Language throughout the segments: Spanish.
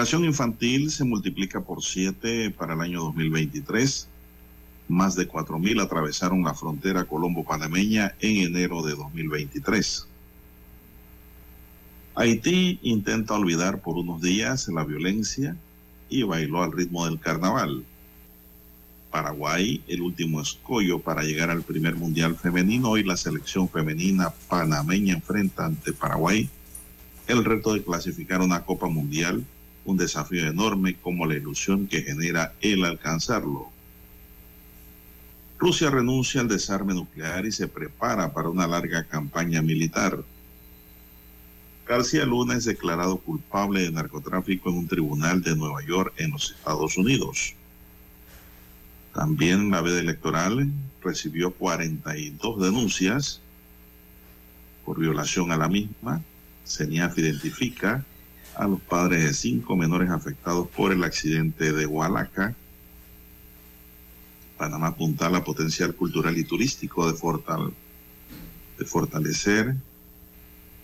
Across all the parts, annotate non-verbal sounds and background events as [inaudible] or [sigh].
Migración infantil se multiplica por 7 para el año 2023. Más de 4.000 atravesaron la frontera colombo-panameña en enero de 2023. Haití intenta olvidar por unos días la violencia y bailó al ritmo del carnaval. Paraguay, el último escollo para llegar al primer mundial femenino y la selección femenina panameña enfrenta ante Paraguay el reto de clasificar una Copa Mundial un desafío enorme como la ilusión que genera el alcanzarlo. Rusia renuncia al desarme nuclear y se prepara para una larga campaña militar. García Luna es declarado culpable de narcotráfico en un tribunal de Nueva York en los Estados Unidos. También la veda electoral recibió 42 denuncias por violación a la misma. CENIAF identifica a los padres de cinco menores afectados por el accidente de Hualaca. Panamá apunta la potencial cultural y turístico de, fortal de fortalecer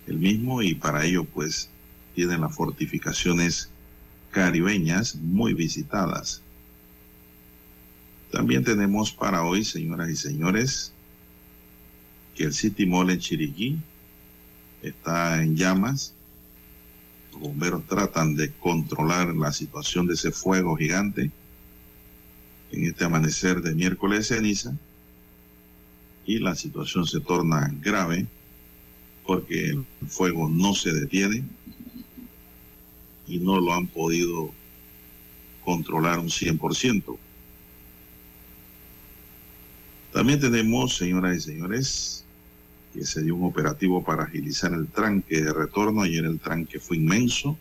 el mismo y para ello pues tienen las fortificaciones caribeñas muy visitadas. También tenemos para hoy, señoras y señores, que el City Mall en Chiriquí está en llamas los bomberos tratan de controlar la situación de ese fuego gigante en este amanecer de miércoles de ceniza y la situación se torna grave porque el fuego no se detiene y no lo han podido controlar un 100%. También tenemos, señoras y señores, que se dio un operativo para agilizar el tranque de retorno. Ayer el tranque fue inmenso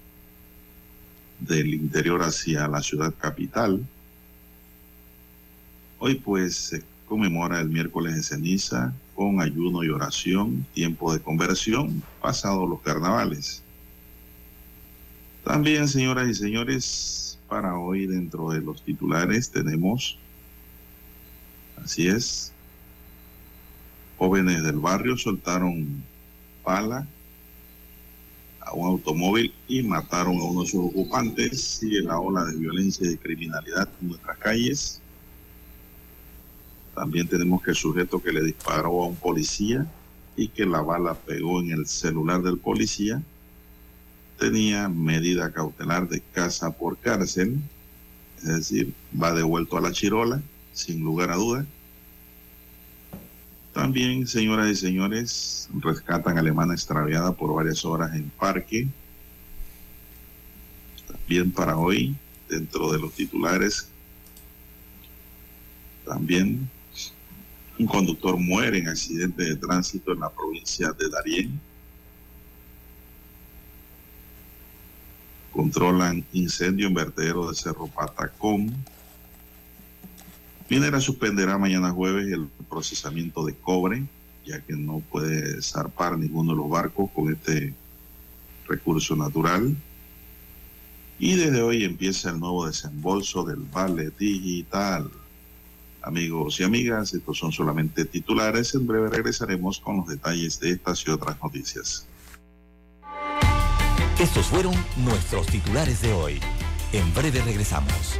del interior hacia la ciudad capital. Hoy pues se conmemora el miércoles de ceniza con ayuno y oración, tiempo de conversión, pasado los carnavales. También, señoras y señores, para hoy dentro de los titulares tenemos, así es, Jóvenes del barrio soltaron pala a un automóvil y mataron a uno de sus ocupantes. Sigue la ola de violencia y de criminalidad en nuestras calles. También tenemos que el sujeto que le disparó a un policía y que la bala pegó en el celular del policía tenía medida cautelar de casa por cárcel, es decir, va devuelto a la chirola, sin lugar a dudas. También, señoras y señores, rescatan alemana extraviada por varias horas en parque. También para hoy, dentro de los titulares, también un conductor muere en accidente de tránsito en la provincia de Darién. Controlan incendio en vertedero de Cerro Patacón. Minera suspenderá mañana jueves el procesamiento de cobre, ya que no puede zarpar ninguno de los barcos con este recurso natural. Y desde hoy empieza el nuevo desembolso del Vale Digital. Amigos y amigas, estos son solamente titulares. En breve regresaremos con los detalles de estas y otras noticias. Estos fueron nuestros titulares de hoy. En breve regresamos.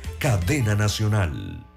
Cadena Nacional.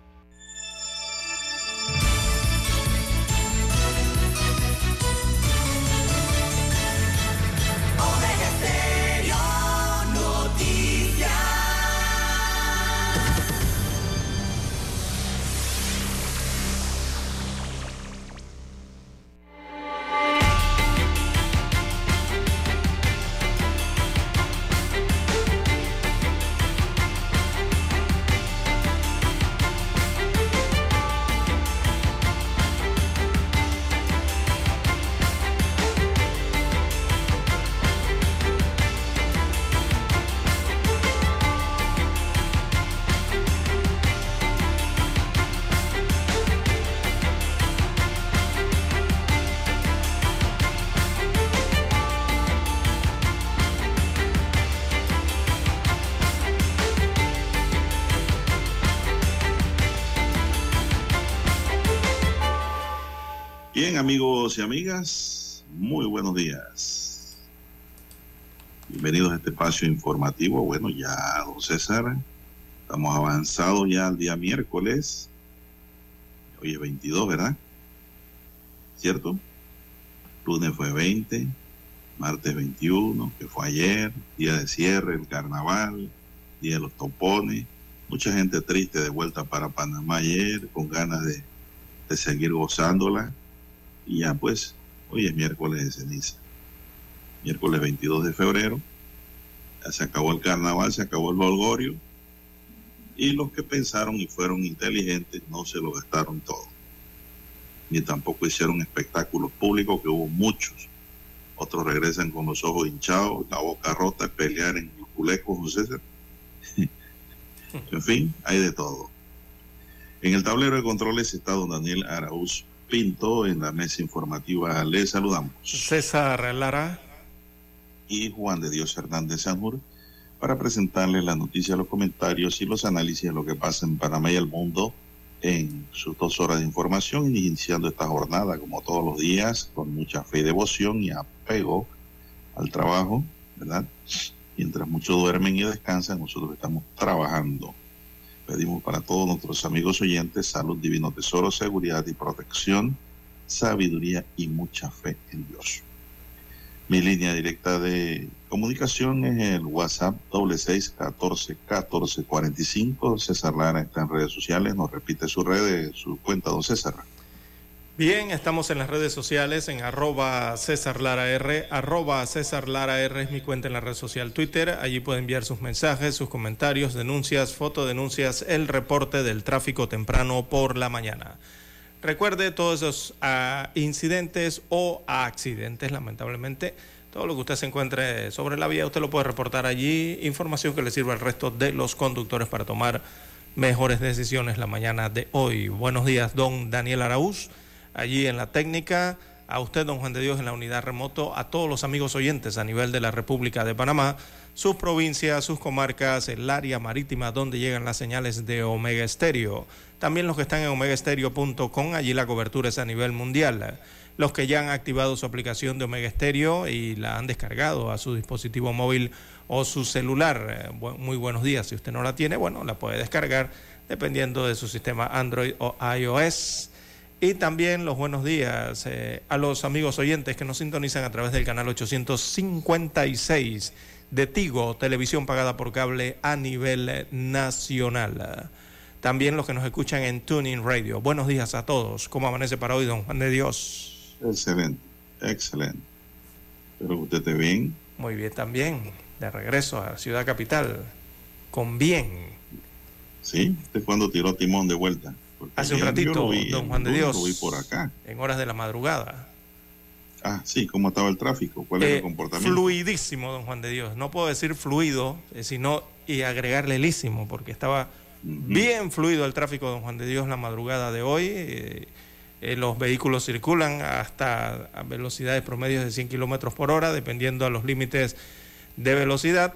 Y amigas, muy buenos días. Bienvenidos a este espacio informativo. Bueno, ya, don César, estamos avanzados ya al día miércoles. Hoy es 22, ¿verdad? ¿Cierto? Lunes fue 20, martes 21, que fue ayer, día de cierre, el carnaval, día de los topones. Mucha gente triste de vuelta para Panamá ayer, con ganas de, de seguir gozándola y ya pues, hoy es miércoles de ceniza. Miércoles 22 de febrero. Ya se acabó el carnaval, se acabó el bolgorio. Y los que pensaron y fueron inteligentes no se lo gastaron todo. Ni tampoco hicieron espectáculos públicos, que hubo muchos. Otros regresan con los ojos hinchados, la boca rota, pelear en los culecos, César. [laughs] en fin, hay de todo. En el tablero de controles está don Daniel Arauz Pinto en la mesa informativa. Le saludamos. César Lara. Y Juan de Dios Hernández Sanjur para presentarles la noticia, los comentarios y los análisis de lo que pasa en Panamá y el mundo en sus dos horas de información, iniciando esta jornada como todos los días, con mucha fe y devoción y apego al trabajo, ¿verdad? Mientras muchos duermen y descansan, nosotros estamos trabajando Pedimos para todos nuestros amigos oyentes salud, divino tesoro, seguridad y protección, sabiduría y mucha fe en Dios. Mi línea directa de comunicación es el WhatsApp doble seis catorce catorce cuarenta y cinco. César Lara está en redes sociales. Nos repite su red, su cuenta, don César. Bien, estamos en las redes sociales en arroba César Lara arroba César Lara R es mi cuenta en la red social Twitter. Allí puede enviar sus mensajes, sus comentarios, denuncias, fotodenuncias, el reporte del tráfico temprano por la mañana. Recuerde todos esos ah, incidentes o accidentes, lamentablemente. Todo lo que usted se encuentre sobre la vía, usted lo puede reportar allí. Información que le sirva al resto de los conductores para tomar mejores decisiones la mañana de hoy. Buenos días, don Daniel Araúz allí en la técnica, a usted, don Juan de Dios, en la unidad remoto, a todos los amigos oyentes a nivel de la República de Panamá, sus provincias, sus comarcas, el área marítima donde llegan las señales de Omega Estéreo. También los que están en omegaestereo.com, allí la cobertura es a nivel mundial. Los que ya han activado su aplicación de Omega Estéreo y la han descargado a su dispositivo móvil o su celular. Eh, muy buenos días. Si usted no la tiene, bueno, la puede descargar dependiendo de su sistema Android o iOS. Y también los buenos días eh, a los amigos oyentes que nos sintonizan a través del canal 856 de Tigo, televisión pagada por cable a nivel nacional. También los que nos escuchan en Tuning Radio. Buenos días a todos. ¿Cómo amanece para hoy, don Juan de Dios? Excelente, excelente. Espero que usted esté bien. Muy bien también. De regreso a Ciudad Capital. Con bien. Sí, ¿usted cuando tiró timón de vuelta? Hace un ratito, don Juan de Dios. Lo vi por acá. En horas de la madrugada. Ah, sí, ¿cómo estaba el tráfico? ¿Cuál es el eh, comportamiento? Fluidísimo, don Juan de Dios. No puedo decir fluido, eh, sino y agregarle lísimo, porque estaba Bien fluido el tráfico Don Juan de Dios la madrugada de hoy. Eh, eh, los vehículos circulan hasta a velocidades promedios de 100 kilómetros por hora, dependiendo a los límites de velocidad.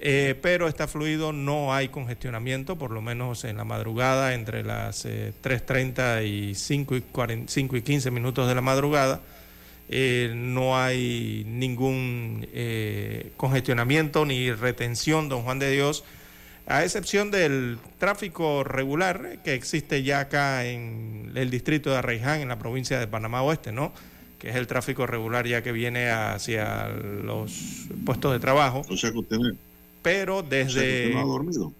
Eh, pero está fluido, no hay congestionamiento, por lo menos en la madrugada, entre las 3.30 y 5 y, 5 y 15 minutos de la madrugada. no hay ningún congestionamiento ni retención, don Juan de Dios, a excepción del tráfico regular que existe ya acá en el distrito de Arraiján, en la provincia de Panamá Oeste, ¿no? Que es el tráfico regular ya que viene hacia los puestos de trabajo. O sea que usted, Pero desde... no ha dormido.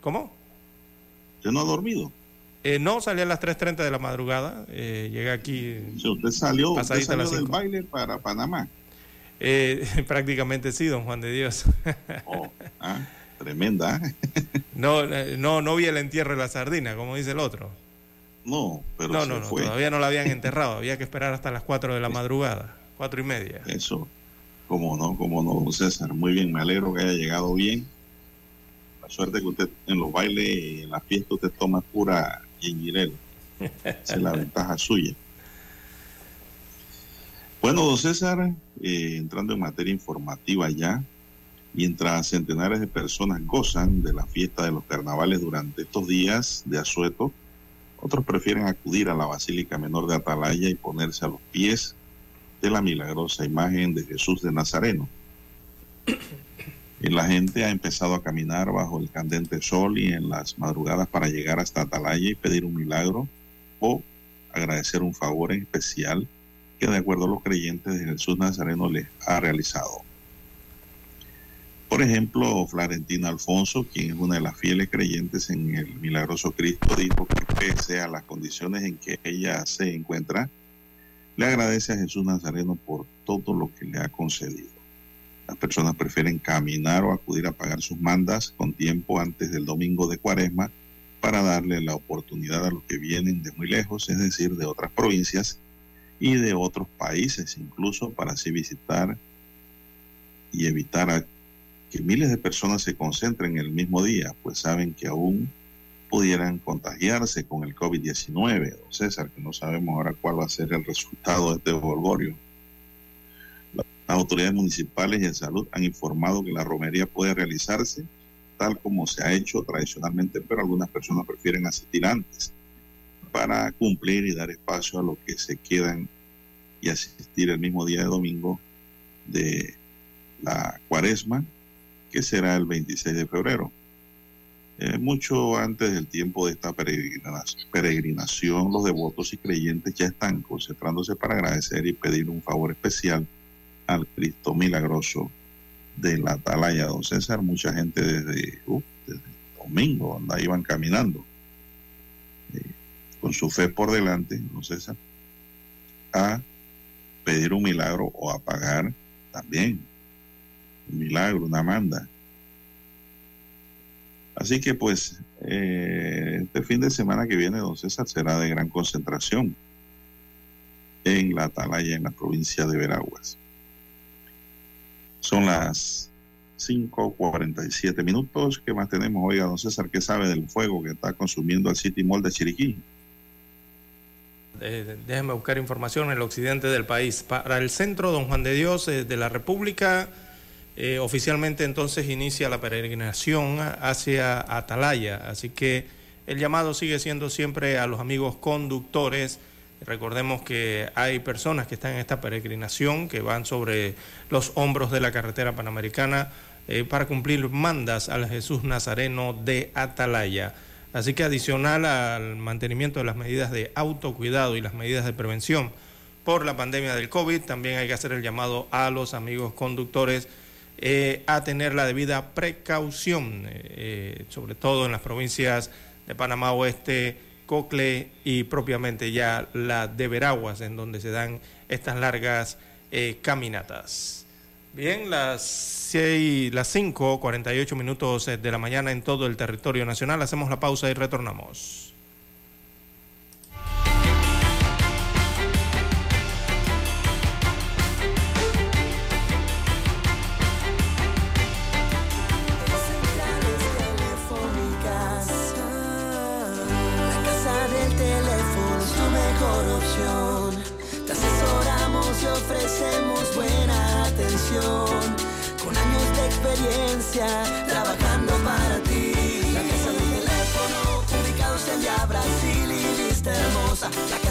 ¿Cómo? ¿Usted no ha dormido? Eh, no, salí a las 3.30 de la madrugada. Eh, llegué aquí. usted salió, usted salió del baile para Panamá. Eh, [laughs] prácticamente sí, don Juan de Dios. oh, ah. Tremenda. [laughs] no, no, no vi el entierro de la sardina, como dice el otro. No, pero no, no, no, todavía no la habían enterrado. Había que esperar hasta las 4 de la madrugada, cuatro y media. Eso, como no, como no, César. Muy bien, me alegro que haya llegado bien. La suerte que usted en los bailes, en la fiesta, usted toma pura gingirel. Esa es la ventaja suya. Bueno, don César, eh, entrando en materia informativa ya, Mientras centenares de personas gozan de la fiesta de los carnavales durante estos días de asueto, otros prefieren acudir a la Basílica Menor de Atalaya y ponerse a los pies de la milagrosa imagen de Jesús de Nazareno. Y la gente ha empezado a caminar bajo el candente sol y en las madrugadas para llegar hasta Atalaya y pedir un milagro o agradecer un favor en especial que de acuerdo a los creyentes de Jesús Nazareno les ha realizado. Por ejemplo, Florentina Alfonso, quien es una de las fieles creyentes en el milagroso Cristo, dijo que pese a las condiciones en que ella se encuentra, le agradece a Jesús Nazareno por todo lo que le ha concedido. Las personas prefieren caminar o acudir a pagar sus mandas con tiempo antes del domingo de cuaresma para darle la oportunidad a los que vienen de muy lejos, es decir, de otras provincias y de otros países, incluso para así visitar y evitar que miles de personas se concentren el mismo día, pues saben que aún pudieran contagiarse con el COVID-19. Don César, que no sabemos ahora cuál va a ser el resultado de este volgorio. Las autoridades municipales y de salud han informado que la romería puede realizarse tal como se ha hecho tradicionalmente, pero algunas personas prefieren asistir antes para cumplir y dar espacio a los que se quedan y asistir el mismo día de domingo de la cuaresma que será el 26 de febrero. Eh, mucho antes del tiempo de esta peregrinación, los devotos y creyentes ya están concentrándose para agradecer y pedir un favor especial al Cristo milagroso de la Atalaya, don César. Mucha gente desde, uh, domingo anda, iban caminando eh, con su fe por delante, don César, a pedir un milagro o a pagar también milagro, una manda. Así que pues eh, este fin de semana que viene, don César, será de gran concentración en la Atalaya, en la provincia de Veraguas. Son las 5.47 minutos. ¿Qué más tenemos? Oiga, don César, ¿qué sabe del fuego que está consumiendo el City Mall de Chiriquí? Eh, déjeme buscar información en el occidente del país. Para el centro, don Juan de Dios, eh, de la República, eh, oficialmente entonces inicia la peregrinación hacia Atalaya, así que el llamado sigue siendo siempre a los amigos conductores. Recordemos que hay personas que están en esta peregrinación, que van sobre los hombros de la carretera panamericana eh, para cumplir mandas al Jesús Nazareno de Atalaya. Así que adicional al mantenimiento de las medidas de autocuidado y las medidas de prevención por la pandemia del COVID, también hay que hacer el llamado a los amigos conductores eh, a tener la debida precaución, eh, eh, sobre todo en las provincias de Panamá Oeste, Cocle y propiamente ya la de Veraguas, en donde se dan estas largas caminatas. Bien, las 6, las 5, 48 minutos de la mañana en todo el territorio nacional. Hacemos la pausa y retornamos.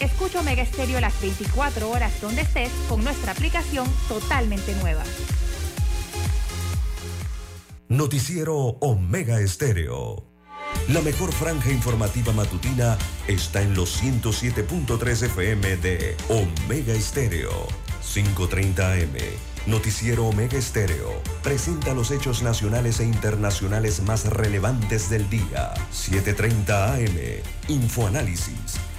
Escucha Omega Stereo las 24 horas donde estés con nuestra aplicación totalmente nueva. Noticiero Omega Estéreo. La mejor franja informativa matutina está en los 107.3 FM de Omega Estéreo. 5.30 AM. Noticiero Omega Estéreo. Presenta los hechos nacionales e internacionales más relevantes del día. 7.30 AM. Infoanálisis.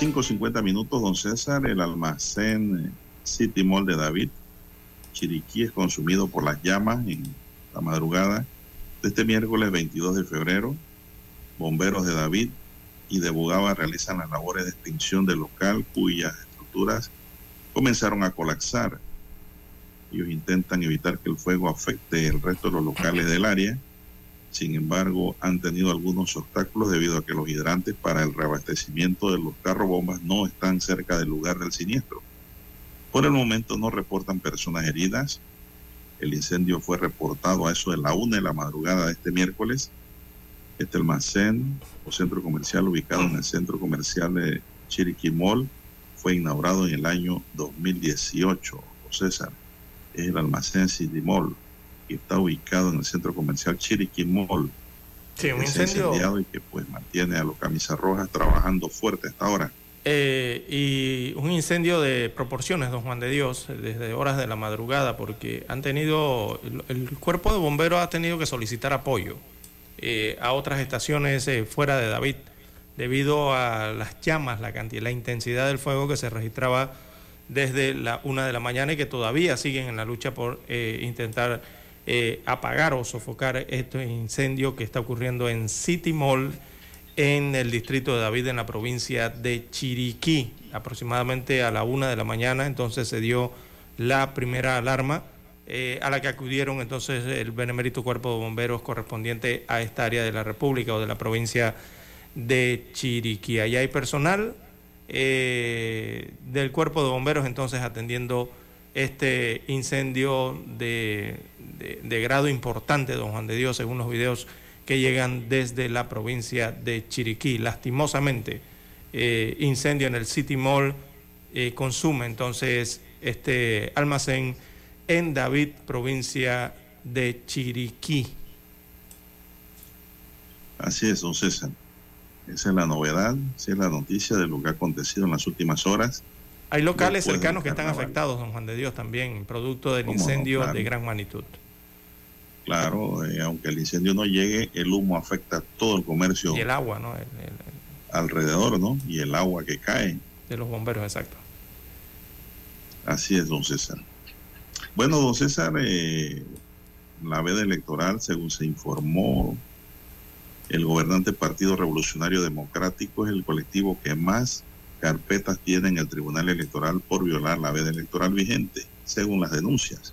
Las 5.50 minutos, don César. El almacén eh, City Mall de David, Chiriquí, es consumido por las llamas en la madrugada de este miércoles 22 de febrero. Bomberos de David y de Bugaba realizan las labores de extinción del local cuyas estructuras comenzaron a colapsar. Ellos intentan evitar que el fuego afecte el resto de los locales del área. Sin embargo, han tenido algunos obstáculos debido a que los hidrantes para el reabastecimiento de los carros bombas no están cerca del lugar del siniestro. Por el momento no reportan personas heridas. El incendio fue reportado a eso de la una de la madrugada de este miércoles. Este almacén o centro comercial ubicado en el centro comercial de Chiriquí Mall fue inaugurado en el año 2018. O César, es el almacén Mall que está ubicado en el centro comercial Chiriquí Mall. Sí, un incendio. incendiado y que pues mantiene a los camisas rojas trabajando fuerte hasta ahora. Eh, y un incendio de proporciones, don Juan de Dios, desde horas de la madrugada, porque han tenido, el, el cuerpo de bomberos ha tenido que solicitar apoyo eh, a otras estaciones eh, fuera de David, debido a las llamas, la cantidad, la intensidad del fuego que se registraba desde la una de la mañana y que todavía siguen en la lucha por eh, intentar eh, apagar o sofocar este incendio que está ocurriendo en City Mall en el distrito de David, en la provincia de Chiriquí. Aproximadamente a la una de la mañana, entonces se dio la primera alarma, eh, a la que acudieron entonces el benemérito cuerpo de bomberos correspondiente a esta área de la República o de la provincia de Chiriquí. Allá hay personal eh, del cuerpo de bomberos entonces atendiendo este incendio de, de- grado importante, don Juan de Dios, según los videos que llegan desde la provincia de Chiriquí. Lastimosamente, eh, incendio en el City Mall eh, consume entonces este almacén en David, provincia de Chiriquí. Así es, don César. Esa es la novedad, esa es la noticia de lo que ha acontecido en las últimas horas. Hay locales cercanos que están afectados, don Juan de Dios, también, producto del incendio Claro. de gran magnitud. Claro, eh, aunque el incendio no llegue, el humo afecta todo el comercio Y el agua, ¿no? El- el- alrededor, ¿no? Y el agua que cae. de los bomberos, exacto. Así es, don César. Bueno, don César, eh, la veda electoral, según se informó, el gobernante Partido Revolucionario Democrático es el colectivo que más carpetas tienen el Tribunal Electoral por violar la veda electoral vigente, según las denuncias.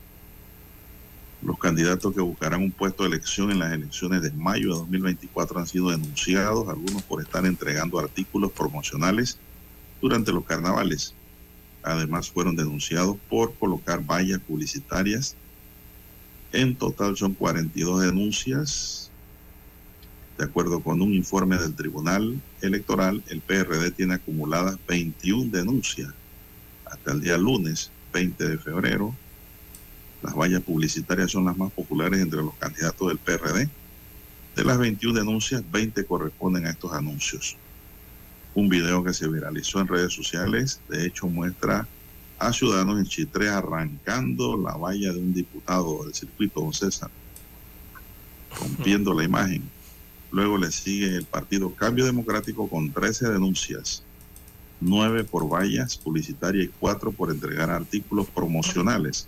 Los candidatos que buscarán un puesto de elección en las elecciones de mayo de 2024 han sido denunciados, algunos por estar entregando artículos promocionales durante los carnavales. Además, fueron denunciados por colocar vallas publicitarias. En total son 42 denuncias. De acuerdo con un informe del Tribunal Electoral, el PRD tiene acumuladas 21 denuncias hasta el día lunes 20 de febrero las vallas publicitarias son las más populares entre los candidatos del PRD. De las 21 denuncias, 20 corresponden a estos anuncios. Un video que se viralizó en redes sociales, de hecho, muestra a ciudadanos en Chitré arrancando la valla de un diputado del circuito, don César, rompiendo la imagen. Luego le sigue el partido Cambio Democrático con 13 denuncias, 9 por vallas publicitarias y 4 por entregar artículos promocionales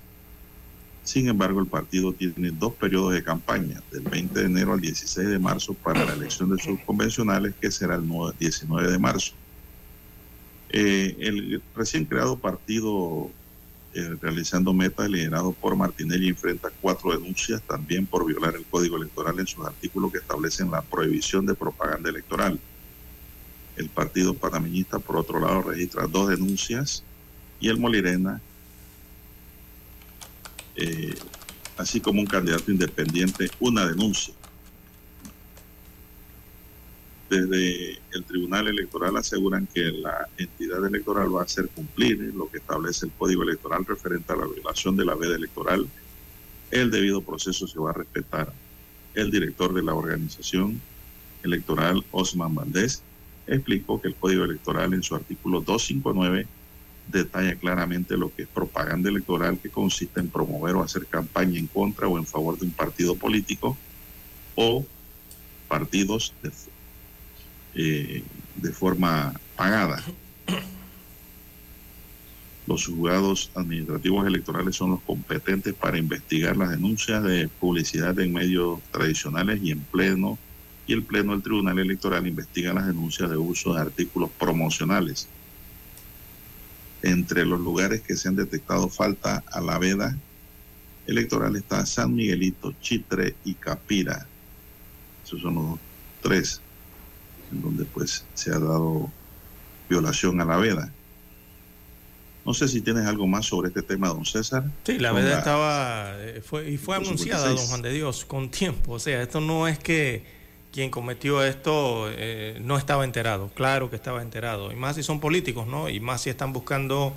sin embargo, el partido tiene dos periodos de campaña, del 20 de enero al 16 de marzo para la elección de sus convencionales, que será el 19 de marzo. Eh, el recién creado partido eh, realizando metas liderado por Martinelli enfrenta cuatro denuncias también por violar el código electoral en sus artículos que establecen la prohibición de propaganda electoral. El partido panameñista, por otro lado, registra dos denuncias y el Molirena eh, así como un candidato independiente, una denuncia. Desde el Tribunal Electoral aseguran que la entidad electoral va a hacer cumplir lo que establece el Código Electoral referente a la violación de la veda electoral. El debido proceso se va a respetar. El director de la organización electoral, Osman Valdés, explicó que el Código Electoral en su artículo 259 detalla claramente lo que es propaganda electoral, que consiste en promover o hacer campaña en contra o en favor de un partido político o partidos de, eh, de forma pagada. Los juzgados administrativos electorales son los competentes para investigar las denuncias de publicidad en medios tradicionales y en pleno, y el pleno del Tribunal Electoral investiga las denuncias de uso de artículos promocionales entre los lugares que se han detectado falta a la veda electoral está San Miguelito, Chitre y Capira. Esos son los tres en donde pues se ha dado violación a la veda. No sé si tienes algo más sobre este tema, don César. Sí, la veda estaba eh, fue, y fue anunciada, don Juan de Dios, con tiempo. O sea, esto no es que quien cometió esto eh, no estaba enterado, claro que estaba enterado, y más si son políticos, ¿no? Y más si están buscando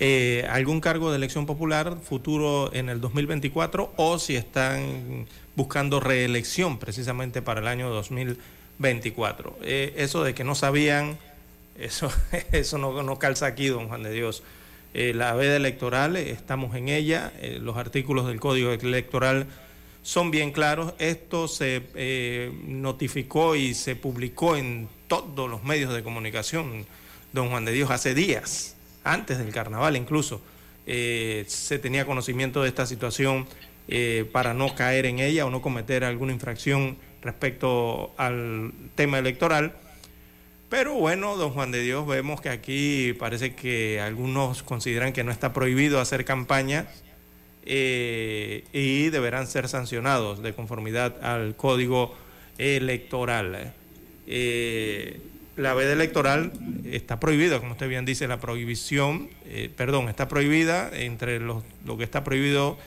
eh, algún cargo de elección popular futuro en el 2024 o si están buscando reelección precisamente para el año 2024. Eh, eso de que no sabían, eso, [laughs] eso no, no calza aquí, don Juan de Dios. la veda electoral, estamos en ella, los artículos del Código Electoral son bien claros. Esto se eh, notificó y se publicó en todos los medios de comunicación, don Juan de Dios, hace días, antes del carnaval incluso. Eh, se tenía conocimiento de esta situación eh, para no caer en ella o no cometer alguna infracción respecto al tema electoral. Pero bueno, don Juan de Dios, vemos que aquí parece que algunos consideran que no está prohibido hacer campaña eh, y deberán ser sancionados de conformidad al código electoral. Eh, la veda electoral está prohibida, como usted bien dice, la prohibición, eh, perdón, está prohibida, entre lo que está prohibido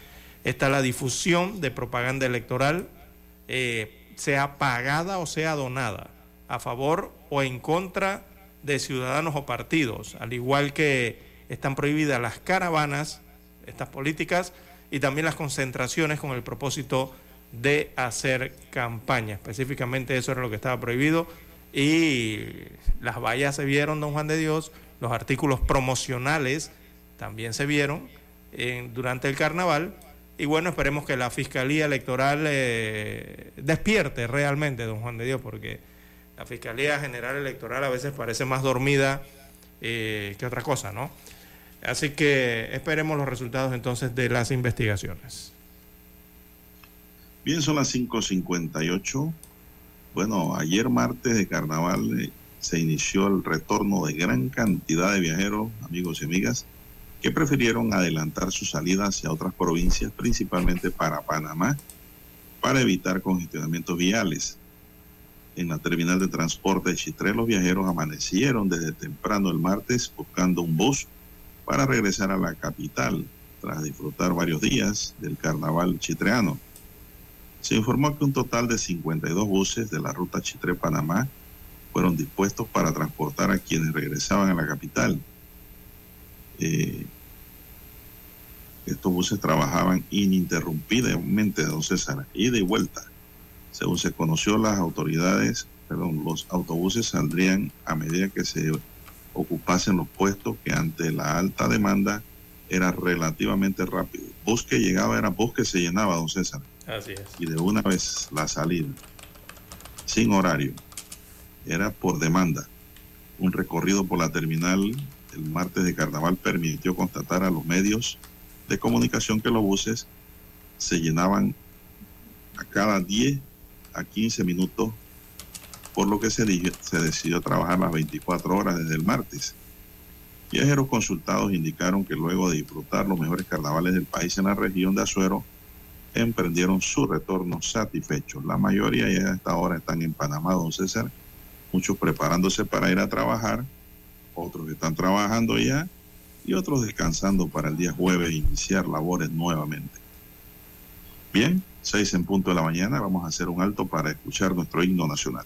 está la difusión de propaganda electoral, sea pagada o sea donada, a favor o en contra de ciudadanos o partidos, al igual que están prohibidas las caravanas, estas políticas, y también las concentraciones con el propósito de hacer campaña. Específicamente eso era lo que estaba prohibido y las vallas se vieron, don Juan de Dios, los artículos promocionales también se vieron durante el carnaval y bueno, esperemos que la Fiscalía Electoral eh, despierte realmente, don Juan de Dios, porque la Fiscalía General Electoral a veces parece más dormida eh, que otra cosa, ¿no? Así que esperemos los resultados entonces de las investigaciones. Bien, son las 5.58. Bueno, ayer martes de carnaval, eh, se inició el retorno de gran cantidad de viajeros, amigos y amigas, que prefirieron adelantar su salida hacia otras provincias, principalmente para Panamá, para evitar congestionamientos viales. En la terminal de transporte de Chitré, los viajeros amanecieron desde temprano el martes buscando un bus para regresar a la capital tras disfrutar varios días del carnaval chitreano. Se informó que un total de 52 buses de la ruta Chitré-Panamá fueron dispuestos para transportar a quienes regresaban a la capital. Eh, estos buses trabajaban ininterrumpidamente, don César, ida y vuelta. Según se conoció, las autoridades, perdón, los autobuses saldrían a medida que se ocupasen los puestos que ante la alta demanda era relativamente rápido. Bus que llegaba era bus que se llenaba, don César. Así es. Y de una vez la salida, sin horario era por demanda. Un recorrido por la terminal el martes de carnaval permitió constatar a los medios de comunicación que los buses se llenaban a cada 10 a 15 minutos, por lo que se, se decidió trabajar las 24 horas desde el martes. Viajeros consultados indicaron que luego de disfrutar los mejores carnavales del país en la región de Azuero, emprendieron su retorno satisfechos. La mayoría ya a esta hora están en Panamá, don César, muchos preparándose para ir a trabajar, otros que están trabajando ya y otros descansando para el día jueves iniciar labores nuevamente. Bien, seis en punto de la mañana, vamos a hacer un alto para escuchar nuestro himno nacional.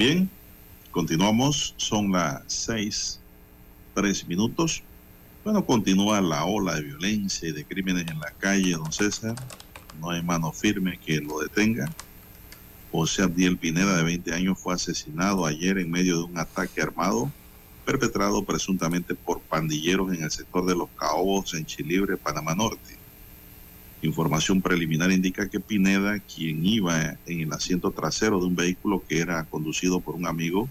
Bien, continuamos, son las seis, tres minutos. Bueno, continúa la ola de violencia y de crímenes en la calle, don César. No hay mano firme que lo detenga. José Abdiel Pineda, de 20 años, fue asesinado ayer en medio de un ataque armado perpetrado presuntamente por pandilleros en el sector de los Caobos en Chilibre, Panamá Norte. Información preliminar indica que Pineda, quien iba en el asiento trasero de un vehículo que era conducido por un amigo,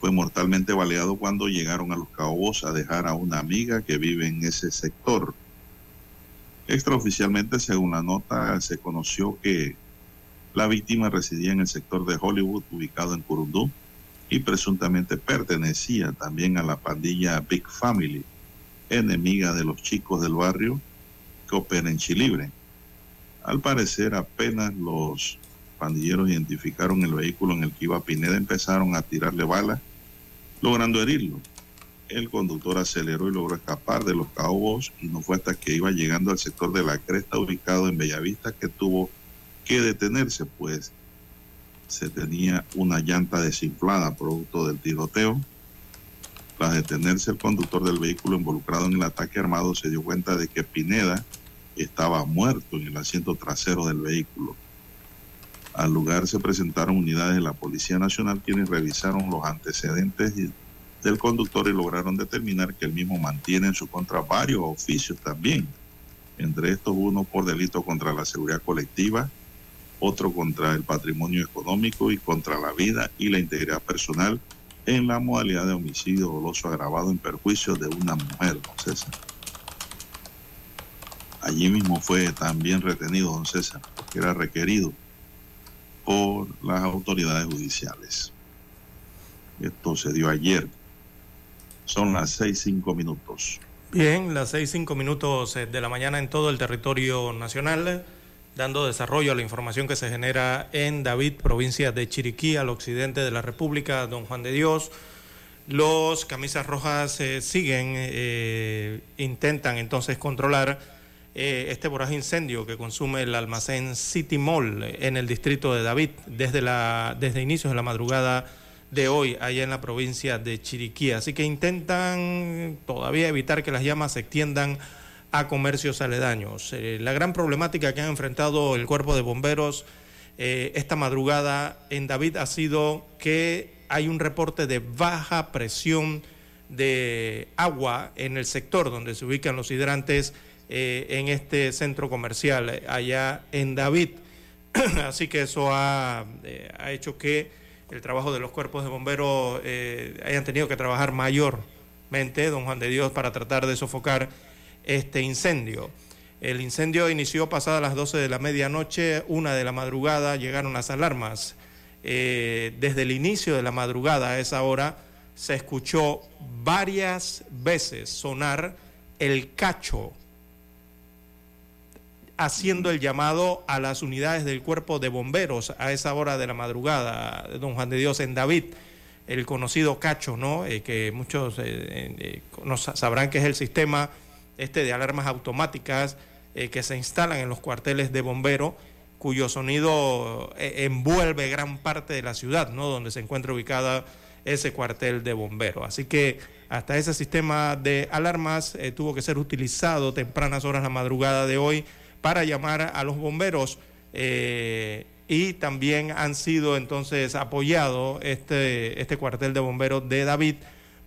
fue mortalmente baleado cuando llegaron a los Caobos a dejar a una amiga que vive en ese sector. Extraoficialmente, según la nota, se conoció que la víctima residía en el sector de Hollywood, ubicado en Curundú, y presuntamente pertenecía también a la pandilla Big Family, enemiga de los chicos del barrio que opera en Chilibre. Al parecer, apenas los pandilleros identificaron el vehículo en el que iba Pineda, empezaron a tirarle balas, logrando herirlo. El conductor aceleró y logró escapar de los caobos y no fue hasta que iba llegando al sector de la cresta ubicado en Bellavista que tuvo que detenerse, pues se tenía una llanta desinflada producto del tiroteo. Tras detenerse el conductor del vehículo involucrado en el ataque armado se dio cuenta de que Pineda estaba muerto en el asiento trasero del vehículo. Al lugar se presentaron unidades de la Policía Nacional quienes revisaron los antecedentes del conductor y lograron determinar que el mismo mantiene en su contra varios oficios también, entre estos uno por delito contra la seguridad colectiva, otro contra el patrimonio económico y contra la vida y la integridad personal en la modalidad de homicidio doloso agravado en perjuicio de una mujer, don. Allí mismo fue también retenido don César, porque era requerido por las autoridades judiciales. Esto se dio ayer. Son las seis cinco minutos. Bien, las seis cinco minutos eh, de la mañana en todo el territorio nacional dando desarrollo a la información que se genera en David, provincia de Chiriquí, al occidente de la República, Don Juan de Dios. Los camisas rojas eh, siguen, eh, intentan entonces controlar eh, este voraz incendio que consume el almacén City Mall en el distrito de David desde, la, desde inicios de la madrugada de hoy allá en la provincia de Chiriquí. Así que intentan todavía evitar que las llamas se extiendan a comercios aledaños. Eh, la gran problemática que ha enfrentado el cuerpo de bomberos eh, esta madrugada en David ha sido que hay un reporte de baja presión de agua en el sector donde se ubican los hidrantes eh, en este centro comercial allá en David. [clears throat] Así que eso ha, ha, hecho que el trabajo de los cuerpos de bomberos hayan tenido que trabajar mayormente, don Juan de Dios, para tratar de sofocar este incendio. El incendio inició pasadas las 12 de la medianoche, una de la madrugada llegaron las alarmas. Eh, desde el inicio de la madrugada a esa hora se escuchó varias veces sonar el cacho, haciendo el llamado a las unidades del cuerpo de bomberos a esa hora de la madrugada, don Juan de Dios en David, el conocido cacho, ¿no? Eh, que muchos eh, sabrán que es el sistema este de alarmas automáticas eh, que se instalan en los cuarteles de bomberos, cuyo sonido eh, envuelve gran parte de la ciudad, ¿no? donde se encuentra ubicada ese cuartel de bomberos. Así que hasta ese sistema de alarmas eh, tuvo que ser utilizado tempranas horas de la madrugada de hoy para llamar a los bomberos y también han sido entonces apoyado este, este cuartel de bomberos de David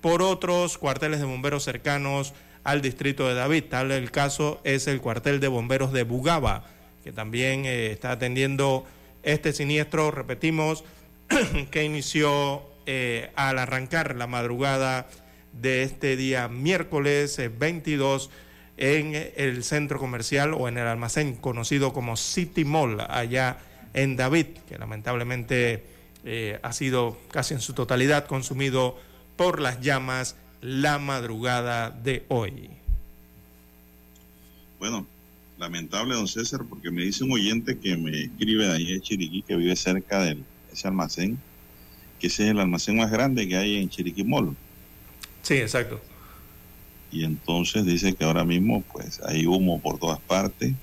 por otros cuarteles de bomberos cercanos al distrito de David. Tal el caso es el cuartel de bomberos de Bugaba, que también eh, está atendiendo este siniestro, repetimos, [clears throat] que inició eh, al arrancar la madrugada de este día miércoles 22 eh, en el centro comercial o en el almacén conocido como City Mall, allá en David, que lamentablemente eh, ha sido casi en su totalidad consumido por las llamas la madrugada de hoy. Bueno, lamentable, don César, porque me dice un oyente que me escribe de ahí de Chiriquí, que vive cerca de ese almacén, que ese es el almacén más grande que hay en Chiriquí Mall. Sí, exacto. Y entonces dice que ahora mismo pues hay humo por todas partes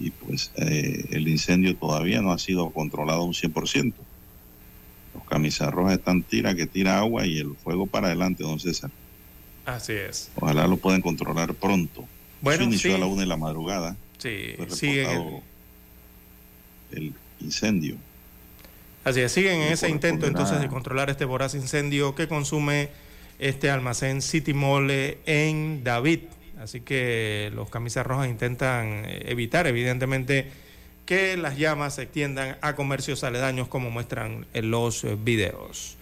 y pues eh, el incendio todavía no ha sido controlado un 100%. Los camisarros están tira que tira agua y el fuego para adelante, don César. Así es. Ojalá lo puedan controlar pronto. Bueno, Eso inició sí. a la una de la madrugada. Sí, reportado el incendio. así es, siguen en ese intento entonces de controlar este voraz incendio que consume este almacén City Mall en David. Así que los camisas rojas intentan eh, evitar, evidentemente, que las llamas se extiendan a comercios aledaños, como muestran en los eh, videos.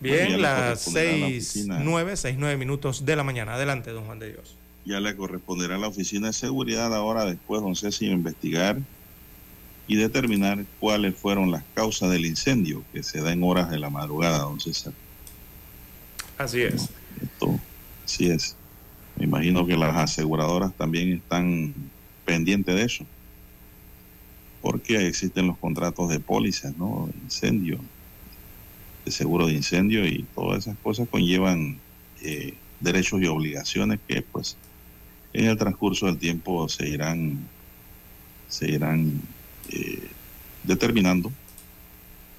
Bien, las a la 6, oficina. 9, 6, 9 minutos de la mañana. Adelante, don Juan de Dios. Ya le corresponderá a la Oficina de Seguridad ahora después, don César, investigar y determinar cuáles fueron las causas del incendio que se da en horas de la madrugada, don César. Así es. Esto, sí es. Me imagino que las aseguradoras también están pendientes de eso. Porque existen los contratos de pólizas, ¿no? Incendio, de seguro de incendio y todas esas cosas conllevan eh, derechos y obligaciones que, pues, en el transcurso del tiempo se irán, se irán eh, determinando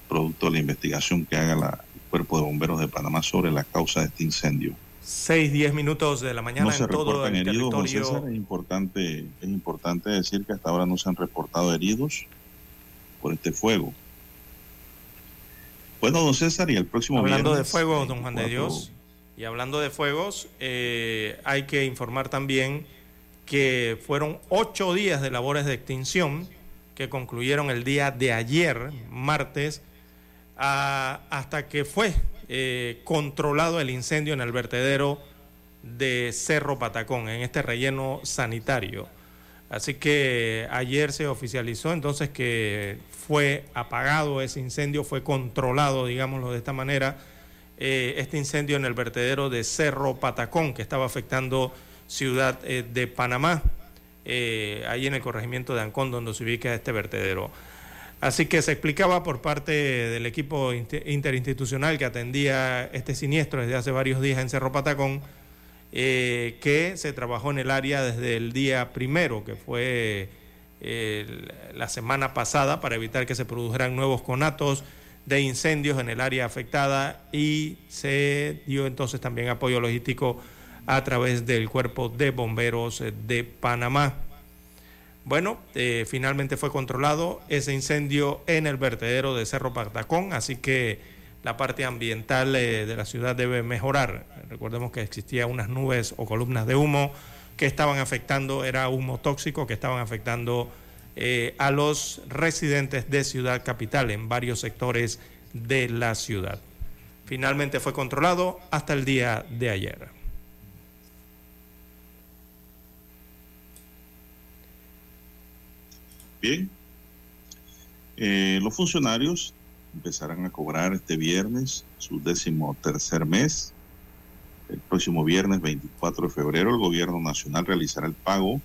producto de la investigación que haga la, Cuerpo de Bomberos de Panamá sobre la causa de este incendio. 6, 10 minutos de la mañana no se en todo reportan el heridos, territorio. César. Es importante, es importante decir que hasta ahora no se han reportado heridos por este fuego. Bueno, don César, y el próximo Hablando de viernes, fuego, don Juan de 24, Dios, y hablando de fuegos, eh, hay que informar también que fueron ocho días de labores de extinción que concluyeron el día de ayer, martes, hasta que fue eh, controlado el incendio en el vertedero de Cerro Patacón, en este relleno sanitario. Así que ayer se oficializó entonces que fue apagado ese incendio, fue controlado, digámoslo de esta manera, eh, este incendio en el vertedero de Cerro Patacón, que estaba afectando ciudad eh, de Panamá, ahí en el corregimiento de Ancón, donde se ubica este vertedero. Así que se explicaba por parte del equipo inter- interinstitucional que atendía este siniestro desde hace varios días en Cerro Patacón, eh, que se trabajó en el área desde el día primero, que fue la semana pasada, para evitar que se produjeran nuevos conatos de incendios en el área afectada y se dio entonces también apoyo logístico a través del Cuerpo de Bomberos de Panamá. Bueno, eh, finalmente fue controlado ese incendio en el vertedero de Cerro Patacón, así que la parte ambiental eh, de la ciudad debe mejorar. Recordemos que existían unas nubes o columnas de humo que estaban afectando, era humo tóxico que estaban afectando eh, a los residentes de Ciudad Capital en varios sectores de la ciudad. Finalmente fue controlado hasta el día de ayer. Bien. Eh, los funcionarios empezarán a cobrar este viernes su décimo tercer mes. El próximo viernes 24 de febrero el gobierno nacional realizará el pago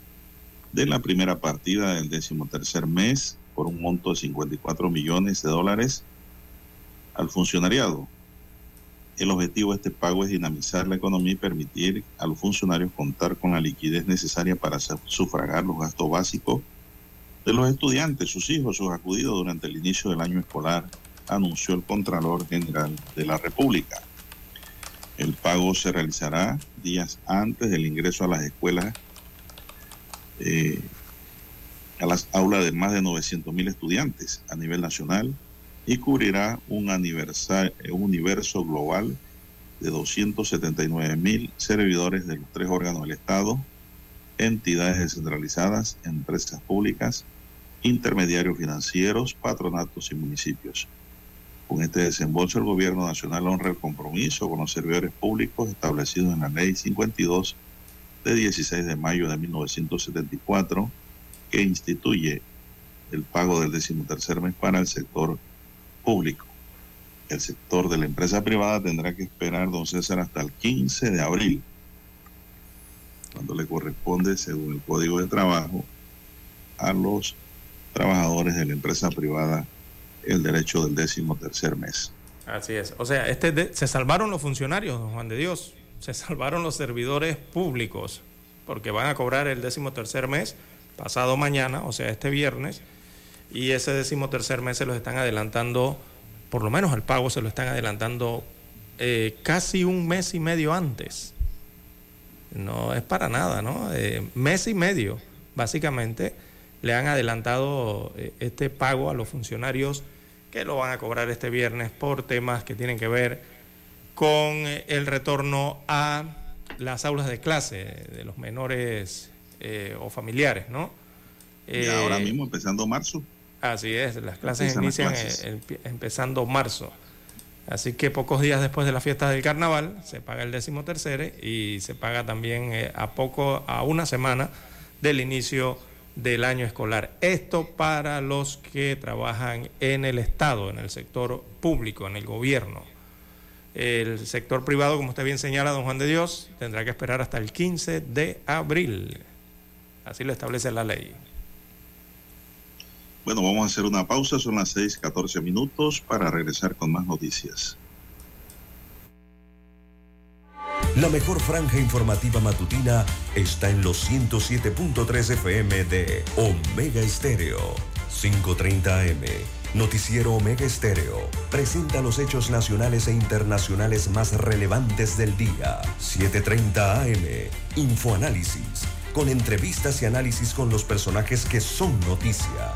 de la primera partida del décimo tercer mes por un monto de 54 millones de dólares al funcionariado. El objetivo de este pago es dinamizar la economía y permitir a los funcionarios contar con la liquidez necesaria para sufragar los gastos básicos de los estudiantes, sus hijos, sus acudidos durante el inicio del año escolar, anunció el Contralor General de la República. El pago se realizará días antes del ingreso a las escuelas, eh, a las aulas de más de 900 mil estudiantes a nivel nacional y cubrirá un, un universo global de 279 mil servidores de los tres órganos del Estado, entidades descentralizadas, empresas públicas, intermediarios financieros, patronatos y municipios. Con este desembolso, el Gobierno Nacional honra el compromiso con los servidores públicos establecidos en la Ley 52 de 16 de mayo de 1974, que instituye el pago del decimotercer mes para el sector público. El sector de la empresa privada tendrá que esperar, don César, hasta el 15 de abril, cuando le corresponde, según el Código de Trabajo, a los trabajadores de la empresa privada el derecho del décimo tercer mes. Así es. O sea, este se salvaron los funcionarios, don Juan de Dios, se salvaron los servidores públicos, porque van a cobrar el décimo tercer mes pasado mañana, o sea, este viernes, y ese décimo tercer mes se los están adelantando, por lo menos el pago se lo están adelantando eh, casi un mes y medio antes. No es para nada, ¿no? Eh, mes y medio, básicamente, le han adelantado eh, este pago a los funcionarios que lo van a cobrar este viernes por temas que tienen que ver con eh, el retorno a las aulas de clase de los menores eh, o familiares, ¿no? y ahora mismo, empezando marzo. Así es, las clases inician empezando marzo. Así que pocos días después de la fiesta del carnaval se paga el décimo tercero y se paga también a poco, a una semana del inicio del año escolar. Esto para los que trabajan en el Estado, en el sector público, en el gobierno. El sector privado, como usted bien señala, don Juan de Dios, tendrá que esperar hasta el 15 de abril. Así lo establece la ley. Bueno, vamos a hacer una pausa, son las 6:14 minutos para regresar con más noticias. La mejor franja informativa matutina está en los 107.3 FM de Omega Estéreo. 5:30 AM. Noticiero Omega Estéreo presenta los hechos nacionales e internacionales más relevantes del día. 7:30 AM. Infoanálisis. Con entrevistas y análisis con los personajes que son noticia.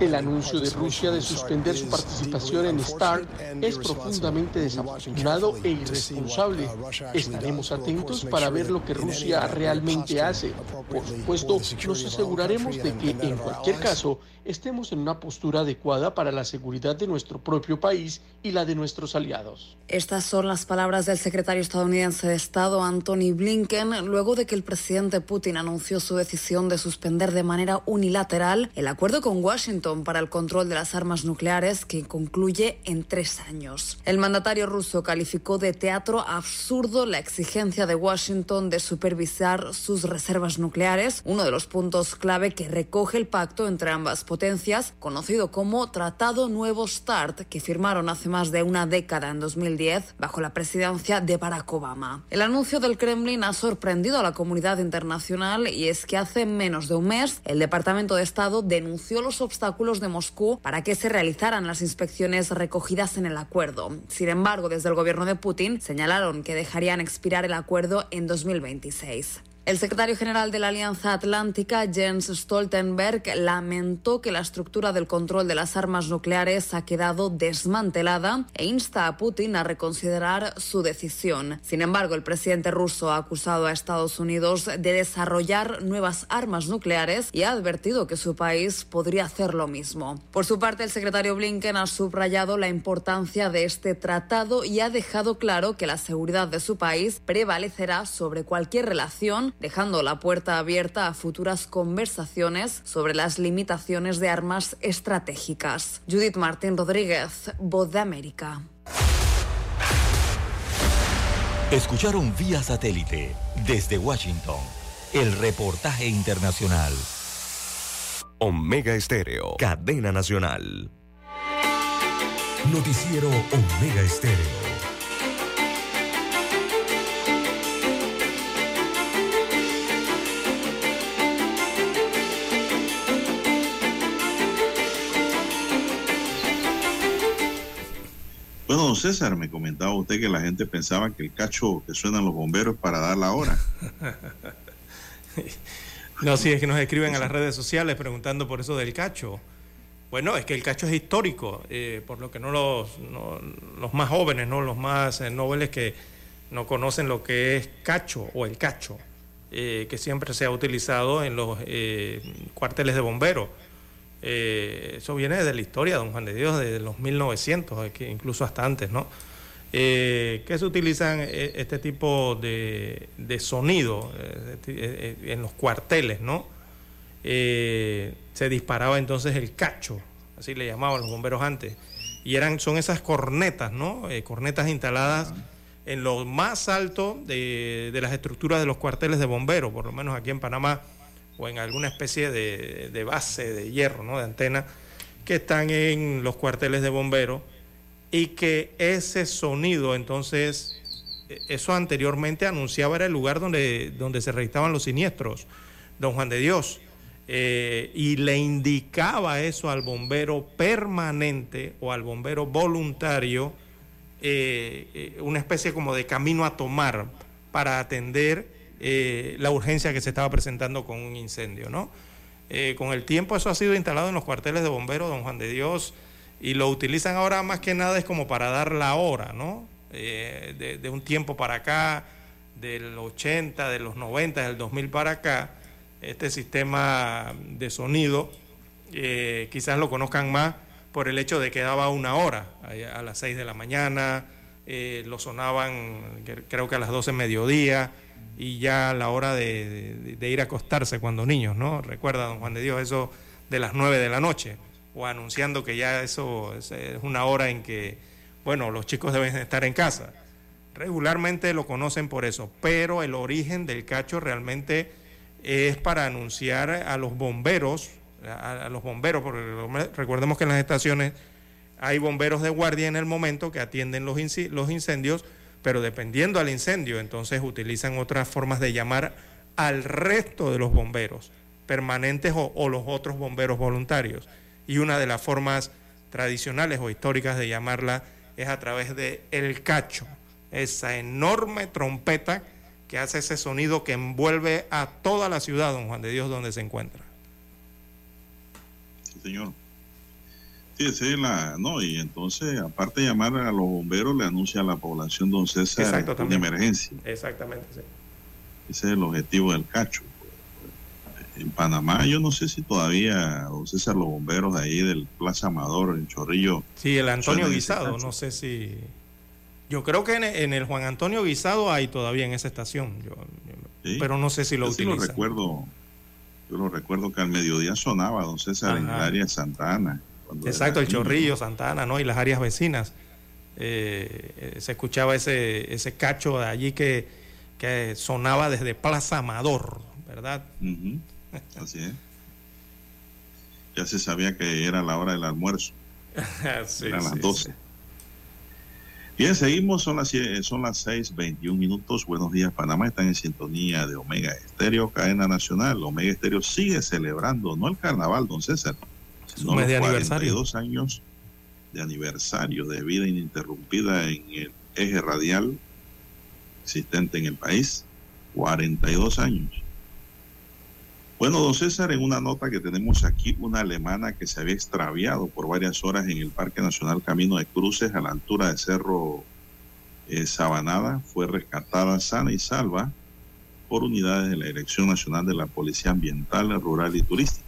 El anuncio de Rusia de suspender su participación en START es profundamente desafortunado e irresponsable. Estaremos atentos para ver lo que Rusia realmente hace. Por supuesto, nos aseguraremos de que, en cualquier caso, estemos en una postura adecuada para la seguridad de nuestro propio país y la de nuestros aliados. Estas son las palabras del secretario estadounidense de Estado, Anthony Blinken, luego de que el presidente Putin anunció su decisión de suspender de manera unilateral el acuerdo con Washington para el control de las armas nucleares que concluye en tres años. El mandatario ruso calificó de teatro absurdo la exigencia de Washington de supervisar sus reservas nucleares, uno de los puntos clave que recoge el pacto entre ambas potencias, conocido como Tratado Nuevo START, que firmaron hace más de una década en 2010 bajo la presidencia de Barack Obama. El anuncio del Kremlin ha sorprendido a la comunidad internacional y es que hace menos de un mes el Departamento de Estado denunció los obstáculos de Moscú para que se realizaran las inspecciones recogidas en el acuerdo. Sin embargo, desde el gobierno de Putin señalaron que dejarían expirar el acuerdo en 2026. El secretario general de la Alianza Atlántica, Jens Stoltenberg, lamentó que la estructura del control de las armas nucleares ha quedado desmantelada e insta a Putin a reconsiderar su decisión. Sin embargo, el presidente ruso ha acusado a Estados Unidos de desarrollar nuevas armas nucleares y ha advertido que su país podría hacer lo mismo. Por su parte, el secretario Blinken ha subrayado la importancia de este tratado y ha dejado claro que la seguridad de su país prevalecerá sobre cualquier relación dejando la puerta abierta a futuras conversaciones sobre las limitaciones de armas estratégicas. Judith Martín Rodríguez, Voz de América. Escucharon vía satélite desde Washington el reportaje internacional. Omega Estéreo, cadena nacional. Noticiero Omega Estéreo. Bueno, don César, me comentaba usted que la gente pensaba que el cacho que suenan los bomberos para dar la hora. [laughs] No, sí, es que nos escriben a las redes sociales preguntando por eso del cacho. Bueno, es que el cacho es histórico, eh, por lo que no los, los más jóvenes, no los más eh, nobles que no conocen lo que es cacho o el cacho, eh, que siempre se ha utilizado en los cuarteles de bomberos. Eso viene de la historia, don Juan de Dios, de los 1900, incluso hasta antes, ¿no? que se utilizan este tipo de, sonido en los cuarteles, ¿no? Eh, se disparaba entonces el cacho, así le llamaban los bomberos antes. Y eran, son esas cornetas, ¿no? Eh, cornetas instaladas en lo más alto de, las estructuras de los cuarteles de bomberos, por lo menos aquí en Panamá, o en alguna especie de, base de hierro, ¿no? De antena, que están en los cuarteles de bomberos y que ese sonido, entonces, e, eso anteriormente anunciaba era el lugar donde, donde se registraban los siniestros. Don Juan de Dios, eh, y le indicaba eso al bombero permanente o al bombero voluntario, eh, eh, una especie como de camino a tomar para atender la urgencia que se estaba presentando con un incendio. ¿no? con el tiempo eso ha sido instalado en los cuarteles de bomberos, don Juan de Dios, y lo utilizan ahora más que nada es como para dar la hora, ¿no? de, de un tiempo para acá, del 80, de los 90, del 2000 para acá este sistema de sonido, eh, quizás lo conozcan más por el hecho de que daba una hora a, las 6 de la mañana, eh, lo sonaban creo que a las 12 mediodía y ya a la hora de, ir a acostarse cuando niños, ¿no? Recuerda, don Juan de Dios, eso de las 9 de la noche, o anunciando que ya eso es, una hora en que, bueno, los chicos deben estar en casa. Regularmente lo conocen por eso, pero el origen del cacho realmente es para anunciar a los bomberos, a, los bomberos, porque recordemos que en las estaciones hay bomberos de guardia en el momento que atienden los incendios, pero dependiendo al incendio, entonces utilizan otras formas de llamar al resto de los bomberos permanentes o, los otros bomberos voluntarios. Y una de las formas tradicionales o históricas de llamarla es a través de el cacho, esa enorme trompeta que hace ese sonido que envuelve a toda la ciudad, don Juan de Dios, donde se encuentra. Sí, señor. Sí, es la. No, y entonces, aparte de llamar a los bomberos, le anuncia a la población, don César, una emergencia. Exactamente, sí. Ese es el objetivo del cacho. En Panamá, yo no sé si todavía, don César, los bomberos de ahí del Plaza Amador, en Chorrillo. Sí, el Antonio Guisado, no sé si. Yo creo que en, el Juan Antonio Guisado hay todavía en esa estación, pero no sé si lo utilizan. Yo lo recuerdo, yo lo recuerdo que al mediodía sonaba, don César, en el área Santa Ana. Exacto, el Chorrillo, Santa Ana, ¿no? Y las áreas vecinas. Eh, eh, se escuchaba ese, ese cacho de allí que, que sonaba desde Plaza Amador, ¿verdad? Así es. Ya se sabía que era la hora del almuerzo. [laughs] Eran las 12. Bien, seguimos, son las, son las 6:21 minutos. Buenos días, Panamá. Están en sintonía de Omega Estéreo, cadena nacional. Omega Estéreo sigue celebrando, no el carnaval, don César, sino los de 42 años de aniversario de vida ininterrumpida en el eje radial existente en el país. 42 años. Bueno, don César, en una nota que tenemos aquí, una alemana que se había extraviado por varias horas en el Parque Nacional Camino de Cruces a la altura de Cerro eh, Sabanada fue rescatada sana y salva por unidades de la Dirección Nacional de la Policía Ambiental, Rural y Turística.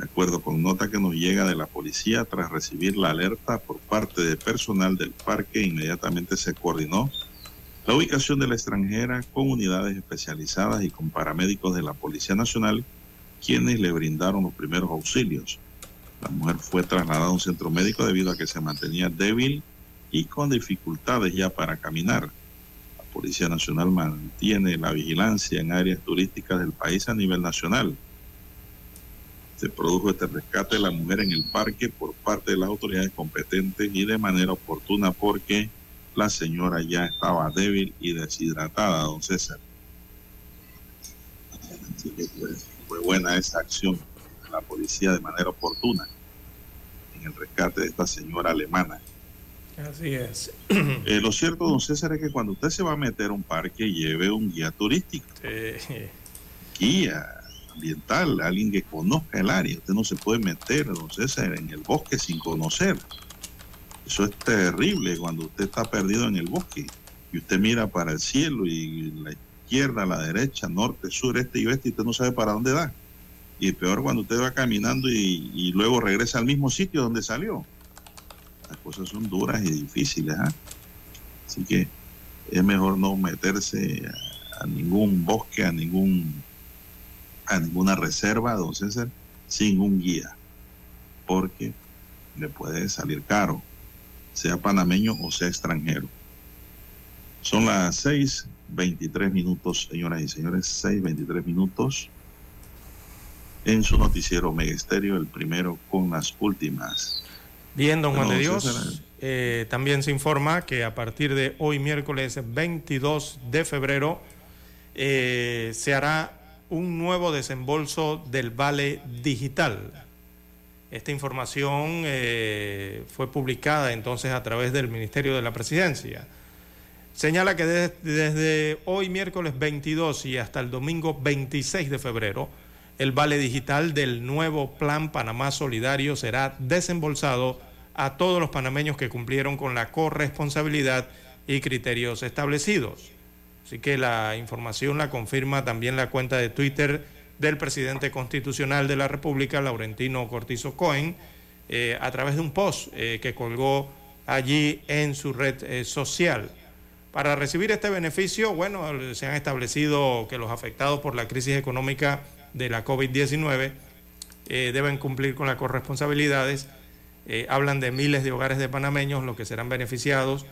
De acuerdo con nota que nos llega de la policía, tras recibir la alerta por parte de personal del parque, inmediatamente se coordinó la ubicación de la extranjera con unidades especializadas y con paramédicos de la Policía Nacional, quienes le brindaron los primeros auxilios. La mujer fue trasladada a un centro médico debido a que se mantenía débil y con dificultades ya para caminar. La Policía Nacional mantiene la vigilancia en áreas turísticas del país a nivel nacional. Se produjo este rescate de la mujer en el parque por parte de las autoridades competentes y de manera oportuna porque la señora ya estaba débil y deshidratada, don César. Así que fue, buena esa acción de la policía de manera oportuna en el rescate de esta señora alemana. Así es. Eh, lo cierto, don César, es que cuando usted se va a meter a un parque, lleve un guía turístico. Guía ambiental, alguien que conozca el área. Usted no se puede meter, don en el bosque sin conocer. Eso es terrible cuando usted está perdido en el bosque y usted mira para el cielo y la izquierda, la derecha, norte, sur, este y oeste y usted no sabe para dónde da. Y peor cuando usted va caminando y, luego regresa al mismo sitio donde salió. Las cosas son duras y difíciles. ¿ah? Así que es mejor no meterse a ningún bosque, a ningún a ninguna reserva, don César, sin un guía, porque le puede salir caro, sea panameño o sea extranjero. Son las 6:23 minutos, señoras y señores, 6:23 minutos en su noticiero Megesterio, el primero con las últimas. Bien, don Juan de Dios. Eh, también se informa que a partir de hoy, miércoles 22 de febrero, eh, se hará un nuevo desembolso del vale digital. Esta información eh, fue publicada entonces a través del Ministerio de la Presidencia. Señala que des- desde hoy miércoles 22 y hasta el domingo 26 de febrero, el vale digital del nuevo Plan Panamá Solidario será desembolsado a todos los panameños que cumplieron con la corresponsabilidad y criterios establecidos. Así que la información la confirma también la cuenta de Twitter del presidente constitucional de la República, Laurentino Cortizo Cohen, eh, a través de un post eh, que colgó allí en su red eh, social. Para recibir este beneficio, bueno, se han establecido que los afectados por la crisis económica de la COVID-19 eh, deben cumplir con las corresponsabilidades. Hablan de miles de hogares de panameños los que serán beneficiados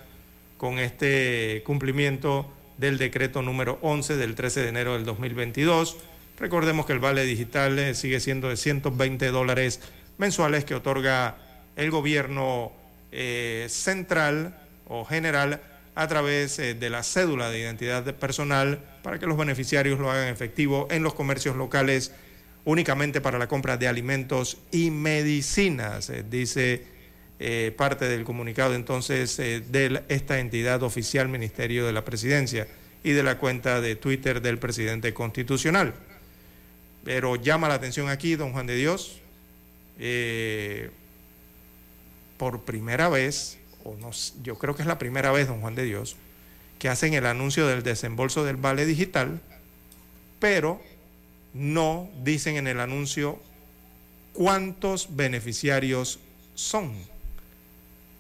con este cumplimiento del decreto número 11 del 13 de enero del 2022. Recordemos que el vale digital eh, sigue siendo de 120 dólares mensuales que otorga el gobierno eh, central o general a través eh, de la cédula de identidad de personal para que los beneficiarios lo hagan efectivo en los comercios locales únicamente para la compra de alimentos y medicinas, eh, dice eh, parte del comunicado entonces eh, de esta entidad oficial Ministerio de la Presidencia y de la cuenta de Twitter del presidente constitucional. Pero llama la atención aquí, don Juan de Dios, eh, por primera vez, o no, yo creo que es la primera vez, don Juan de Dios, que hacen el anuncio del desembolso del vale digital, pero no dicen en el anuncio cuántos beneficiarios son.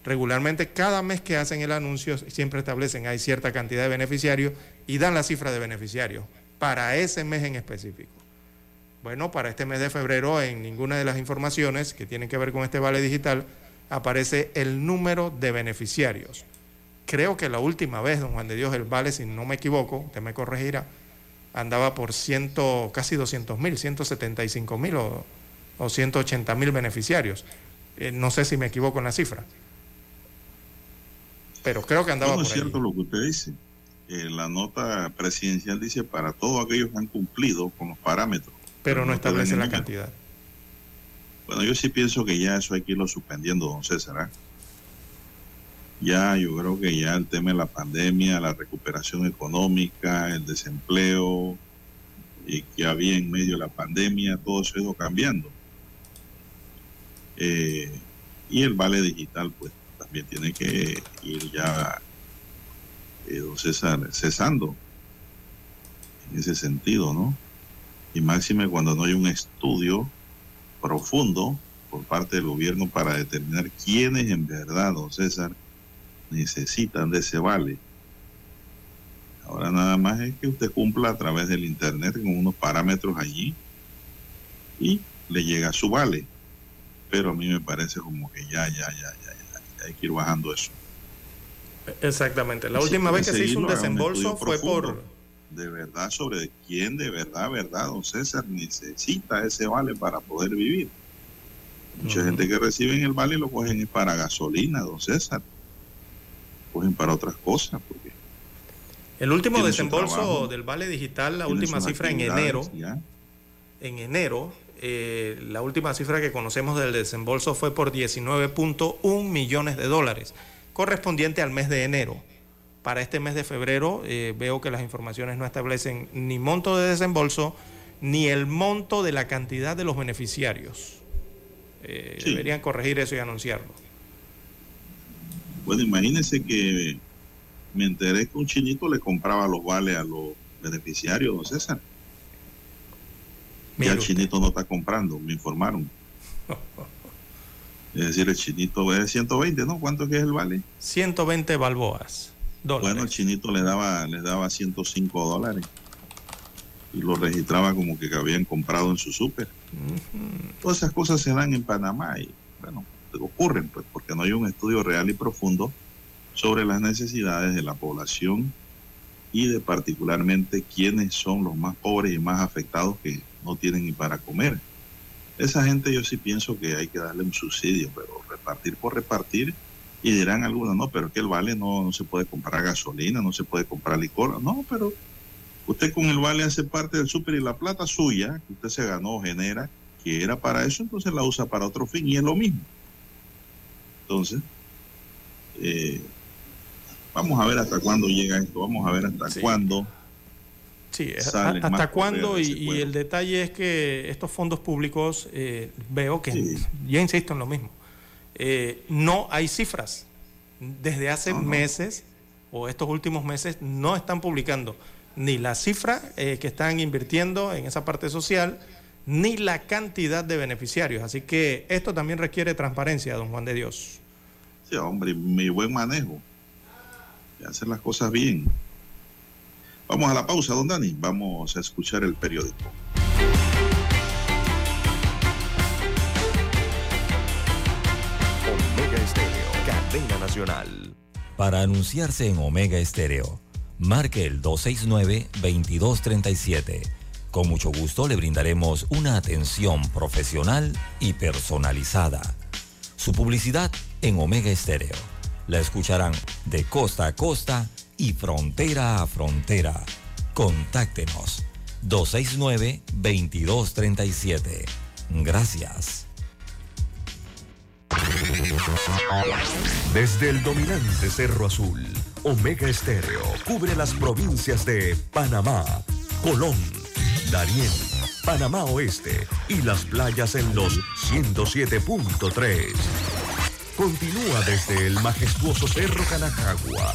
Regularmente cada mes que hacen el anuncio siempre establecen hay cierta cantidad de beneficiarios y dan la cifra de beneficiarios para ese mes en específico. Bueno, para este mes de febrero en ninguna de las informaciones que tienen que ver con este vale digital aparece el número de beneficiarios. Creo que la última vez, don Juan de Dios, el vale, si no me equivoco, usted me corregirá, andaba por ciento, casi 200 mil, 175 mil o, o 180 mil beneficiarios. Eh, no sé si me equivoco en la cifra. Pero creo que andaba No, no por es ahí. cierto lo que usted dice. Eh, la nota presidencial dice para todos aquellos que han cumplido con los parámetros. Pero no establece la número. cantidad. Bueno, yo sí pienso que ya eso hay que irlo suspendiendo, don César. ¿ah? Ya, yo creo que ya el tema de la pandemia, la recuperación económica, el desempleo y que había en medio de la pandemia, todo eso ha ido cambiando. Eh, y el vale digital, pues también tiene que ir ya, eh, don César, cesando en ese sentido, ¿no? Y máxime cuando no hay un estudio profundo por parte del gobierno para determinar quiénes en verdad, don César, necesitan de ese vale. Ahora nada más es que usted cumpla a través del Internet con unos parámetros allí y le llega su vale. Pero a mí me parece como que ya, ya, ya, ya, hay que ir bajando eso. Exactamente. La última vez que se hizo un desembolso fue por... De verdad, sobre quién de verdad, verdad, don César, necesita ese vale para poder vivir. Mucha gente que reciben el vale lo cogen es para gasolina, don César. Cogen para otras cosas, porque El último desembolso trabajo, del vale digital, la última cifra en enero, ya. en enero, eh, la última cifra que conocemos del desembolso fue por 19.1 millones de dólares, correspondiente al mes de enero. Para este mes de febrero eh, veo que las informaciones no establecen ni monto de desembolso ni el monto de la cantidad de los beneficiarios. Eh, deberían corregir eso y anunciarlo. Bueno, imagínense que me enteré que un chinito le compraba los vales a los beneficiarios, don César. Ya el chinito no está comprando, me informaron. [laughs] es decir, el chinito es 120, ¿no? ¿Cuánto es el vale? 120 balboas. Bueno, el chinito le daba, le daba 105 dólares y lo registraba como que habían comprado en su súper. Todas esas cosas se dan en Panamá y, bueno, ocurren, pues, porque no hay un estudio real y profundo sobre las necesidades de la población y de particularmente quiénes son los más pobres y más afectados que no tienen ni para comer. Esa gente yo sí pienso que hay que darle un subsidio, pero repartir por repartir, y dirán algunos, no, pero que el vale no, no se puede comprar gasolina, no se puede comprar licor, no, pero usted con el vale hace parte del súper y la plata suya, que usted se ganó, genera, que era para eso, entonces la usa para otro fin y es lo mismo. Entonces, eh, vamos a ver hasta cuándo llega esto, vamos a ver hasta cuándo. Sí, hasta cuándo y, el detalle es que estos fondos públicos eh, veo que, ya insisto en lo mismo, eh, no hay cifras. Desde hace meses o estos últimos meses no están publicando ni la cifra que están invirtiendo en esa parte social, ni la cantidad de beneficiarios. Así que esto también requiere transparencia, don Juan de Dios. Sí, hombre, mi buen manejo. Hacer las cosas bien. Vamos a la pausa, don Dani. Vamos a escuchar el periódico. Omega Estéreo, cadena nacional. Para anunciarse en Omega Estéreo, marque el 269-2237 con mucho gusto le brindaremos una atención profesional y personalizada. Su publicidad en Omega Estéreo. La escucharán de costa a costa y frontera a frontera. Contáctenos 269-2237. Gracias. Desde el dominante Cerro Azul, Omega Estéreo cubre las provincias de Panamá, Colón, Darién, Panamá Oeste y las playas en los 107.3. Continúa desde el majestuoso Cerro Canajagua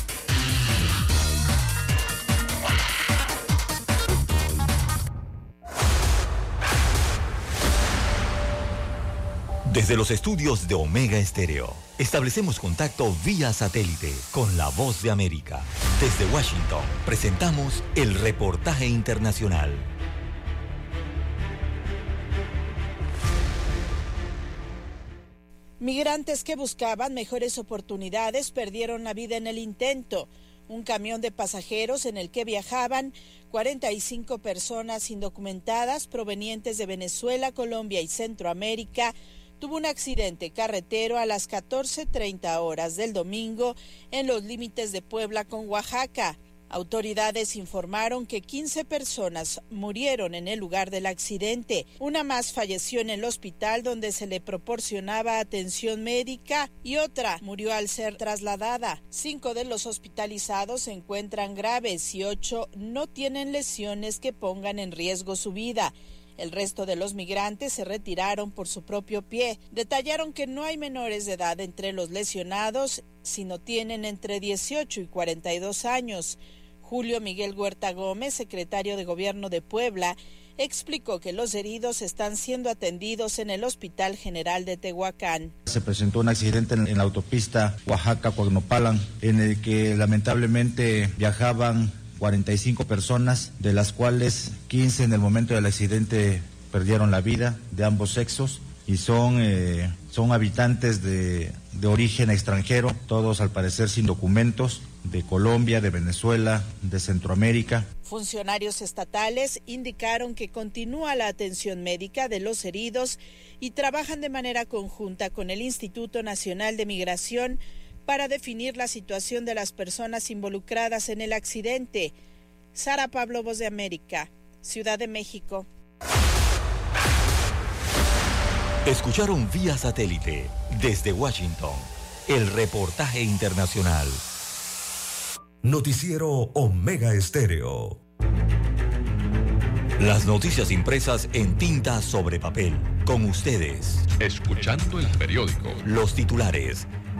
Desde los estudios de Omega Estéreo, establecemos contacto vía satélite con la voz de América. Desde Washington, presentamos el reportaje internacional. Migrantes que buscaban mejores oportunidades perdieron la vida en el intento. Un camión de pasajeros en el que viajaban 45 personas indocumentadas provenientes de Venezuela, Colombia y Centroamérica tuvo un accidente carretero a las 14.30 horas del domingo en los límites de Puebla con Oaxaca. Autoridades informaron que 15 personas murieron en el lugar del accidente. Una más falleció en el hospital donde se le proporcionaba atención médica y otra murió al ser trasladada. Cinco de los hospitalizados se encuentran graves y ocho no tienen lesiones que pongan en riesgo su vida. El resto de los migrantes se retiraron por su propio pie. Detallaron que no hay menores de edad entre los lesionados, sino tienen entre 18 y 42 años. Julio Miguel Huerta Gómez, secretario de Gobierno de Puebla, explicó que los heridos están siendo atendidos en el Hospital General de Tehuacán. Se presentó un accidente en, la autopista Oaxaca-Cuagnopalan, en el que lamentablemente viajaban 45 personas, de las cuales 15 en el momento del accidente perdieron la vida de ambos sexos y son, eh, son habitantes de, de origen extranjero, todos al parecer sin documentos de Colombia, de Venezuela, de Centroamérica. Funcionarios estatales indicaron que continúa la atención médica de los heridos y trabajan de manera conjunta con el Instituto Nacional de Migración para definir la situación de las personas involucradas en el accidente. Sara Pablo, Voz de América, Ciudad de México. Escucharon vía satélite desde Washington el reportaje internacional. Noticiero Omega Estéreo. Las noticias impresas en tinta sobre papel. Con ustedes. Escuchando el periódico. Los titulares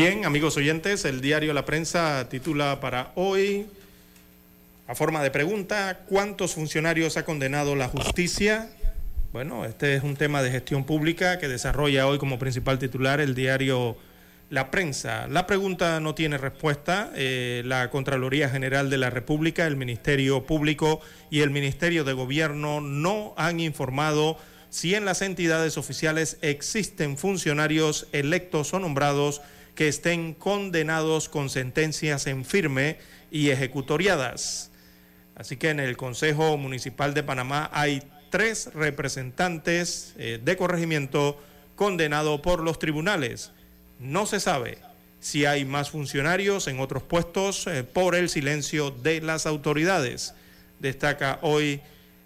Bien, amigos oyentes, el diario La Prensa titula para hoy, a forma de pregunta, ¿cuántos funcionarios ha condenado la justicia? Bueno, este es un tema de gestión pública que desarrolla hoy como principal titular el diario La Prensa. La pregunta no tiene respuesta. Eh, la Contraloría General de la República, el Ministerio Público y el Ministerio de Gobierno no han informado si en las entidades oficiales existen funcionarios electos o nombrados que estén condenados con sentencias en firme y ejecutoriadas. Así que en el Consejo Municipal de Panamá hay tres representantes eh, de corregimiento condenados por los tribunales. No se sabe si hay más funcionarios en otros puestos eh, por el silencio de las autoridades. Destaca hoy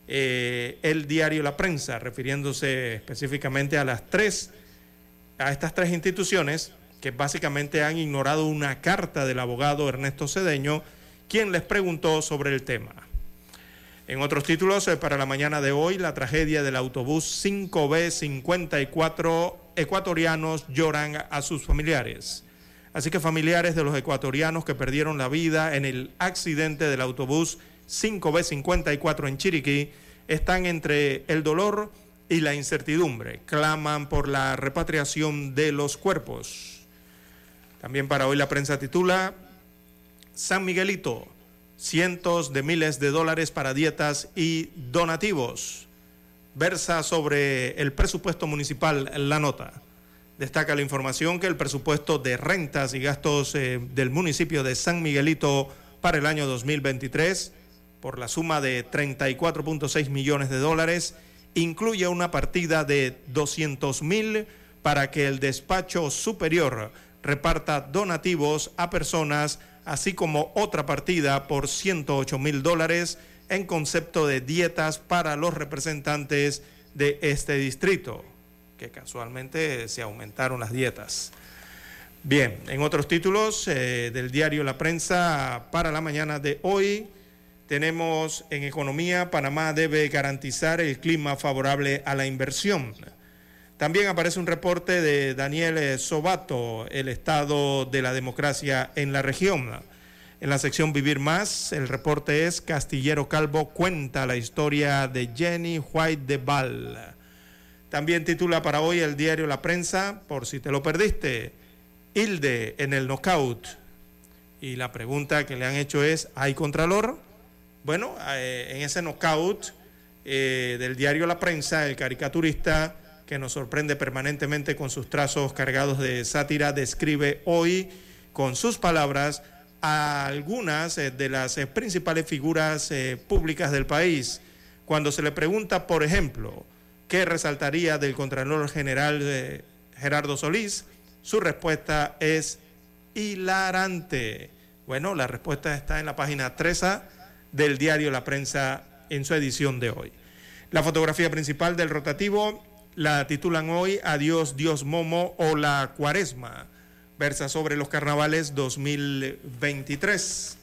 eh, el diario La Prensa, refiriéndose específicamente a las tres, a estas tres instituciones que básicamente han ignorado una carta del abogado Ernesto Cedeño, quien les preguntó sobre el tema. En otros títulos, eh, para la mañana de hoy, la tragedia del autobús 5B54 ecuatorianos lloran a sus familiares. Así que familiares de los ecuatorianos que perdieron la vida en el accidente del autobús 5B54 en Chiriquí están entre el dolor y la incertidumbre. Claman por la repatriación de los cuerpos. También para hoy la prensa titula San Miguelito, cientos de miles de dólares para dietas y donativos. Versa sobre el presupuesto municipal la nota. Destaca la información que el presupuesto de rentas y gastos eh, del municipio de San Miguelito para el año 2023, por la suma de 34.6 millones de dólares, incluye una partida de 200 mil para que el despacho superior reparta donativos a personas, así como otra partida por 108 mil dólares en concepto de dietas para los representantes de este distrito, que casualmente se aumentaron las dietas. Bien, en otros títulos eh, del diario La Prensa para la mañana de hoy, tenemos en economía, Panamá debe garantizar el clima favorable a la inversión. También aparece un reporte de Daniel eh, Sobato, el estado de la democracia en la región. En la sección Vivir Más, el reporte es Castillero Calvo cuenta la historia de Jenny White de Val. También titula para hoy el diario La Prensa, por si te lo perdiste, Hilde en el knockout. Y la pregunta que le han hecho es, ¿hay contralor? Bueno, eh, en ese knockout eh, del diario La Prensa, el caricaturista que nos sorprende permanentemente con sus trazos cargados de sátira, describe hoy con sus palabras a algunas eh, de las eh, principales figuras eh, públicas del país. Cuando se le pregunta, por ejemplo, qué resaltaría del Contralor General Gerardo Solís, su respuesta es hilarante. Bueno, la respuesta está en la página 3 del diario La Prensa en su edición de hoy. La fotografía principal del rotativo la titulan hoy Adiós Dios Momo o la Cuaresma. Versa sobre los carnavales 2023.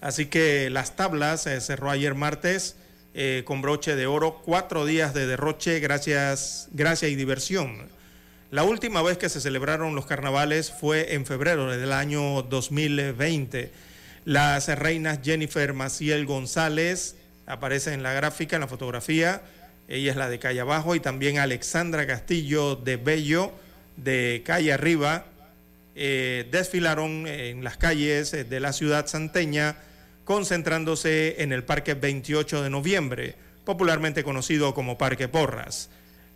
Así que las tablas se cerró ayer martes eh, con broche de oro, cuatro días de derroche, gracias, gracia y diversión. La última vez que se celebraron los carnavales fue en febrero del año 2020. Las reinas Jennifer Maciel González aparece en la gráfica, en la fotografía. Ella es la de calle abajo y también Alexandra Castillo de Bello de calle arriba. Eh, desfilaron en las calles de la ciudad santeña concentrándose en el Parque 28 de noviembre, popularmente conocido como Parque Porras.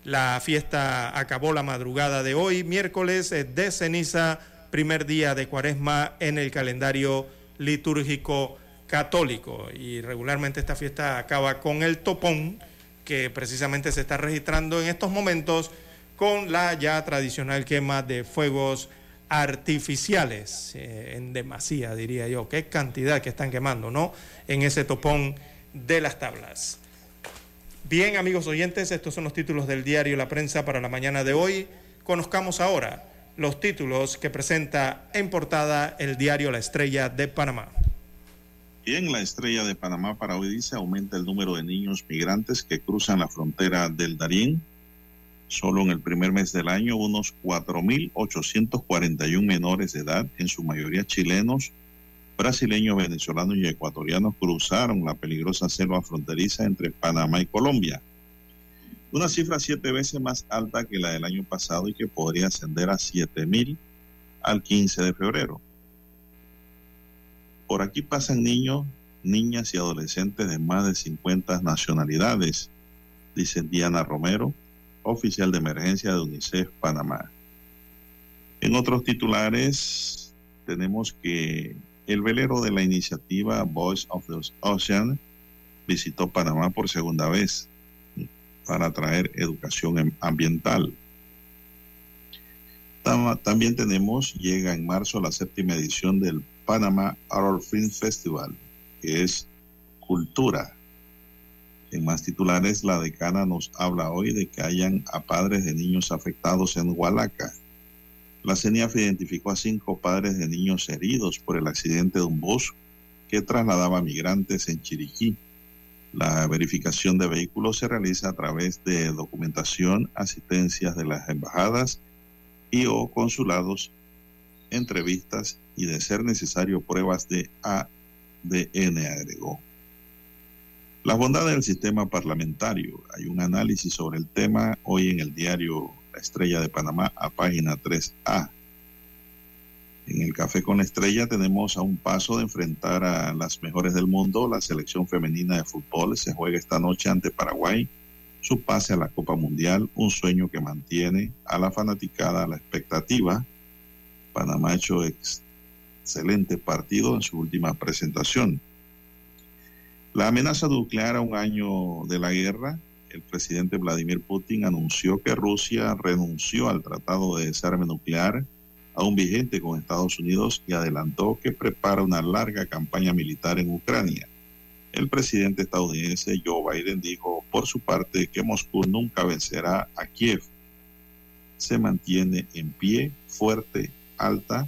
La fiesta acabó la madrugada de hoy, miércoles de ceniza, primer día de cuaresma en el calendario litúrgico católico. Y regularmente esta fiesta acaba con el topón, que precisamente se está registrando en estos momentos con la ya tradicional quema de fuegos artificiales, eh, en demasía diría yo, qué cantidad que están quemando, ¿no? En ese topón de las tablas. Bien, amigos oyentes, estos son los títulos del diario La Prensa para la mañana de hoy. Conozcamos ahora los títulos que presenta en portada el diario La Estrella de Panamá. Bien, la Estrella de Panamá para hoy dice aumenta el número de niños migrantes que cruzan la frontera del Darién Solo en el primer mes del año, unos 4.841 menores de edad, en su mayoría chilenos, brasileños, venezolanos y ecuatorianos, cruzaron la peligrosa selva fronteriza entre Panamá y Colombia. Una cifra siete veces más alta que la del año pasado y que podría ascender a 7.000 al 15 de febrero. Por aquí pasan niños, niñas y adolescentes de más de 50 nacionalidades, dice Diana Romero, oficial de emergencia de UNICEF Panamá. En otros titulares tenemos que el velero de la iniciativa Voice of the Ocean visitó Panamá por segunda vez para traer educación ambiental. También tenemos, llega en marzo la séptima edición del Panama Adult Film Festival, que es cultura, en más titulares, la decana nos habla hoy de que hayan a padres de niños afectados en Hualaca. La CENIAF identificó a cinco padres de niños heridos por el accidente de un bus que trasladaba migrantes en Chiriquí. La verificación de vehículos se realiza a través de documentación, asistencias de las embajadas y o consulados, entrevistas y de ser necesario pruebas de ADN, agregó. Las bondades del sistema parlamentario. Hay un análisis sobre el tema hoy en el diario La Estrella de Panamá a página 3A. En el Café con la Estrella tenemos a un paso de enfrentar a las mejores del mundo. La selección femenina de fútbol se juega esta noche ante Paraguay. Su pase a la Copa Mundial, un sueño que mantiene a la fanaticada a la expectativa. Panamá ha excelente partido en su última presentación. La amenaza nuclear a un año de la guerra, el presidente Vladimir Putin anunció que Rusia renunció al tratado de desarme nuclear, aún vigente con Estados Unidos, y adelantó que prepara una larga campaña militar en Ucrania. El presidente estadounidense Joe Biden dijo por su parte que Moscú nunca vencerá a Kiev. Se mantiene en pie, fuerte, alta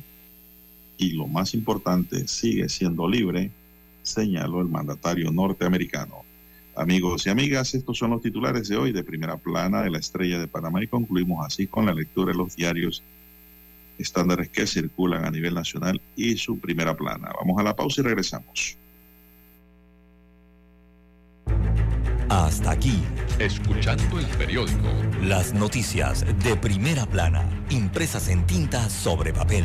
y lo más importante, sigue siendo libre señaló el mandatario norteamericano. Amigos y amigas, estos son los titulares de hoy de primera plana de la estrella de Panamá y concluimos así con la lectura de los diarios estándares que circulan a nivel nacional y su primera plana. Vamos a la pausa y regresamos. Hasta aquí, escuchando el periódico. Las noticias de primera plana, impresas en tinta sobre papel.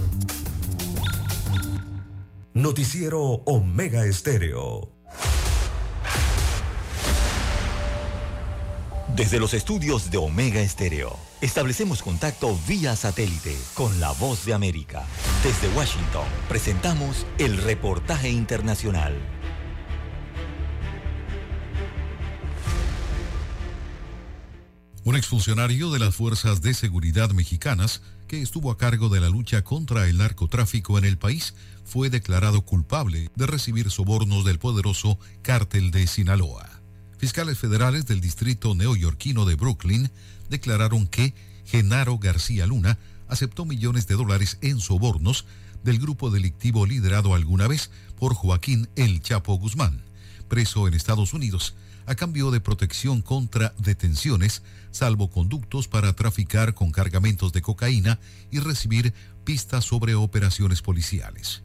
Noticiero Omega Estéreo. Desde los estudios de Omega Estéreo, establecemos contacto vía satélite con la voz de América. Desde Washington, presentamos el reportaje internacional. Un exfuncionario de las Fuerzas de Seguridad mexicanas que estuvo a cargo de la lucha contra el narcotráfico en el país fue declarado culpable de recibir sobornos del poderoso cártel de Sinaloa. Fiscales federales del distrito neoyorquino de Brooklyn declararon que Genaro García Luna aceptó millones de dólares en sobornos del grupo delictivo liderado alguna vez por Joaquín El Chapo Guzmán, preso en Estados Unidos, a cambio de protección contra detenciones, salvoconductos para traficar con cargamentos de cocaína y recibir pistas sobre operaciones policiales.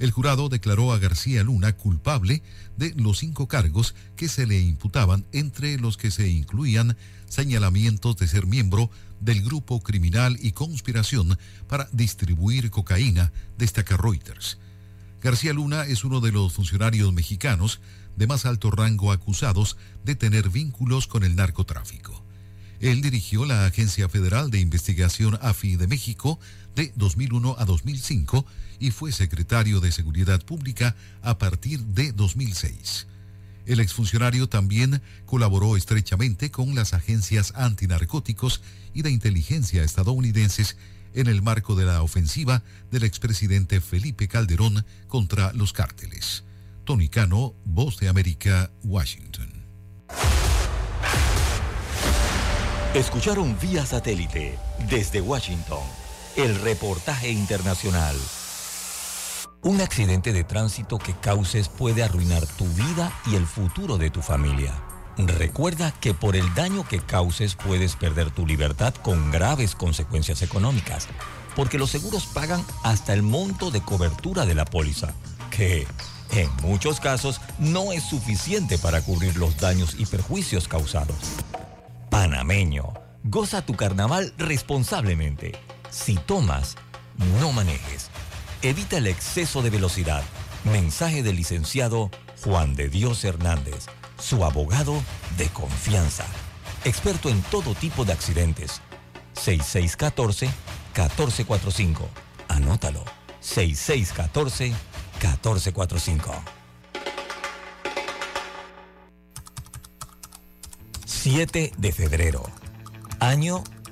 El jurado declaró a García Luna culpable de los cinco cargos que se le imputaban, entre los que se incluían señalamientos de ser miembro del grupo criminal y conspiración para distribuir cocaína, destaca Reuters. García Luna es uno de los funcionarios mexicanos de más alto rango acusados de tener vínculos con el narcotráfico. Él dirigió la Agencia Federal de Investigación AFI de México de 2001 a 2005 y fue secretario de Seguridad Pública a partir de 2006. El exfuncionario también colaboró estrechamente con las agencias antinarcóticos y de inteligencia estadounidenses en el marco de la ofensiva del expresidente Felipe Calderón contra los cárteles. Tony Cano, Voz de América, Washington. Escucharon vía satélite desde Washington el reportaje internacional. Un accidente de tránsito que causes puede arruinar tu vida y el futuro de tu familia. Recuerda que por el daño que causes puedes perder tu libertad con graves consecuencias económicas, porque los seguros pagan hasta el monto de cobertura de la póliza, que en muchos casos no es suficiente para cubrir los daños y perjuicios causados. Panameño, goza tu carnaval responsablemente. Si tomas, no manejes. Evita el exceso de velocidad. Mensaje del licenciado Juan de Dios Hernández, su abogado de confianza. Experto en todo tipo de accidentes. 6614-1445. Anótalo. 6614-1445. 7 de febrero. Año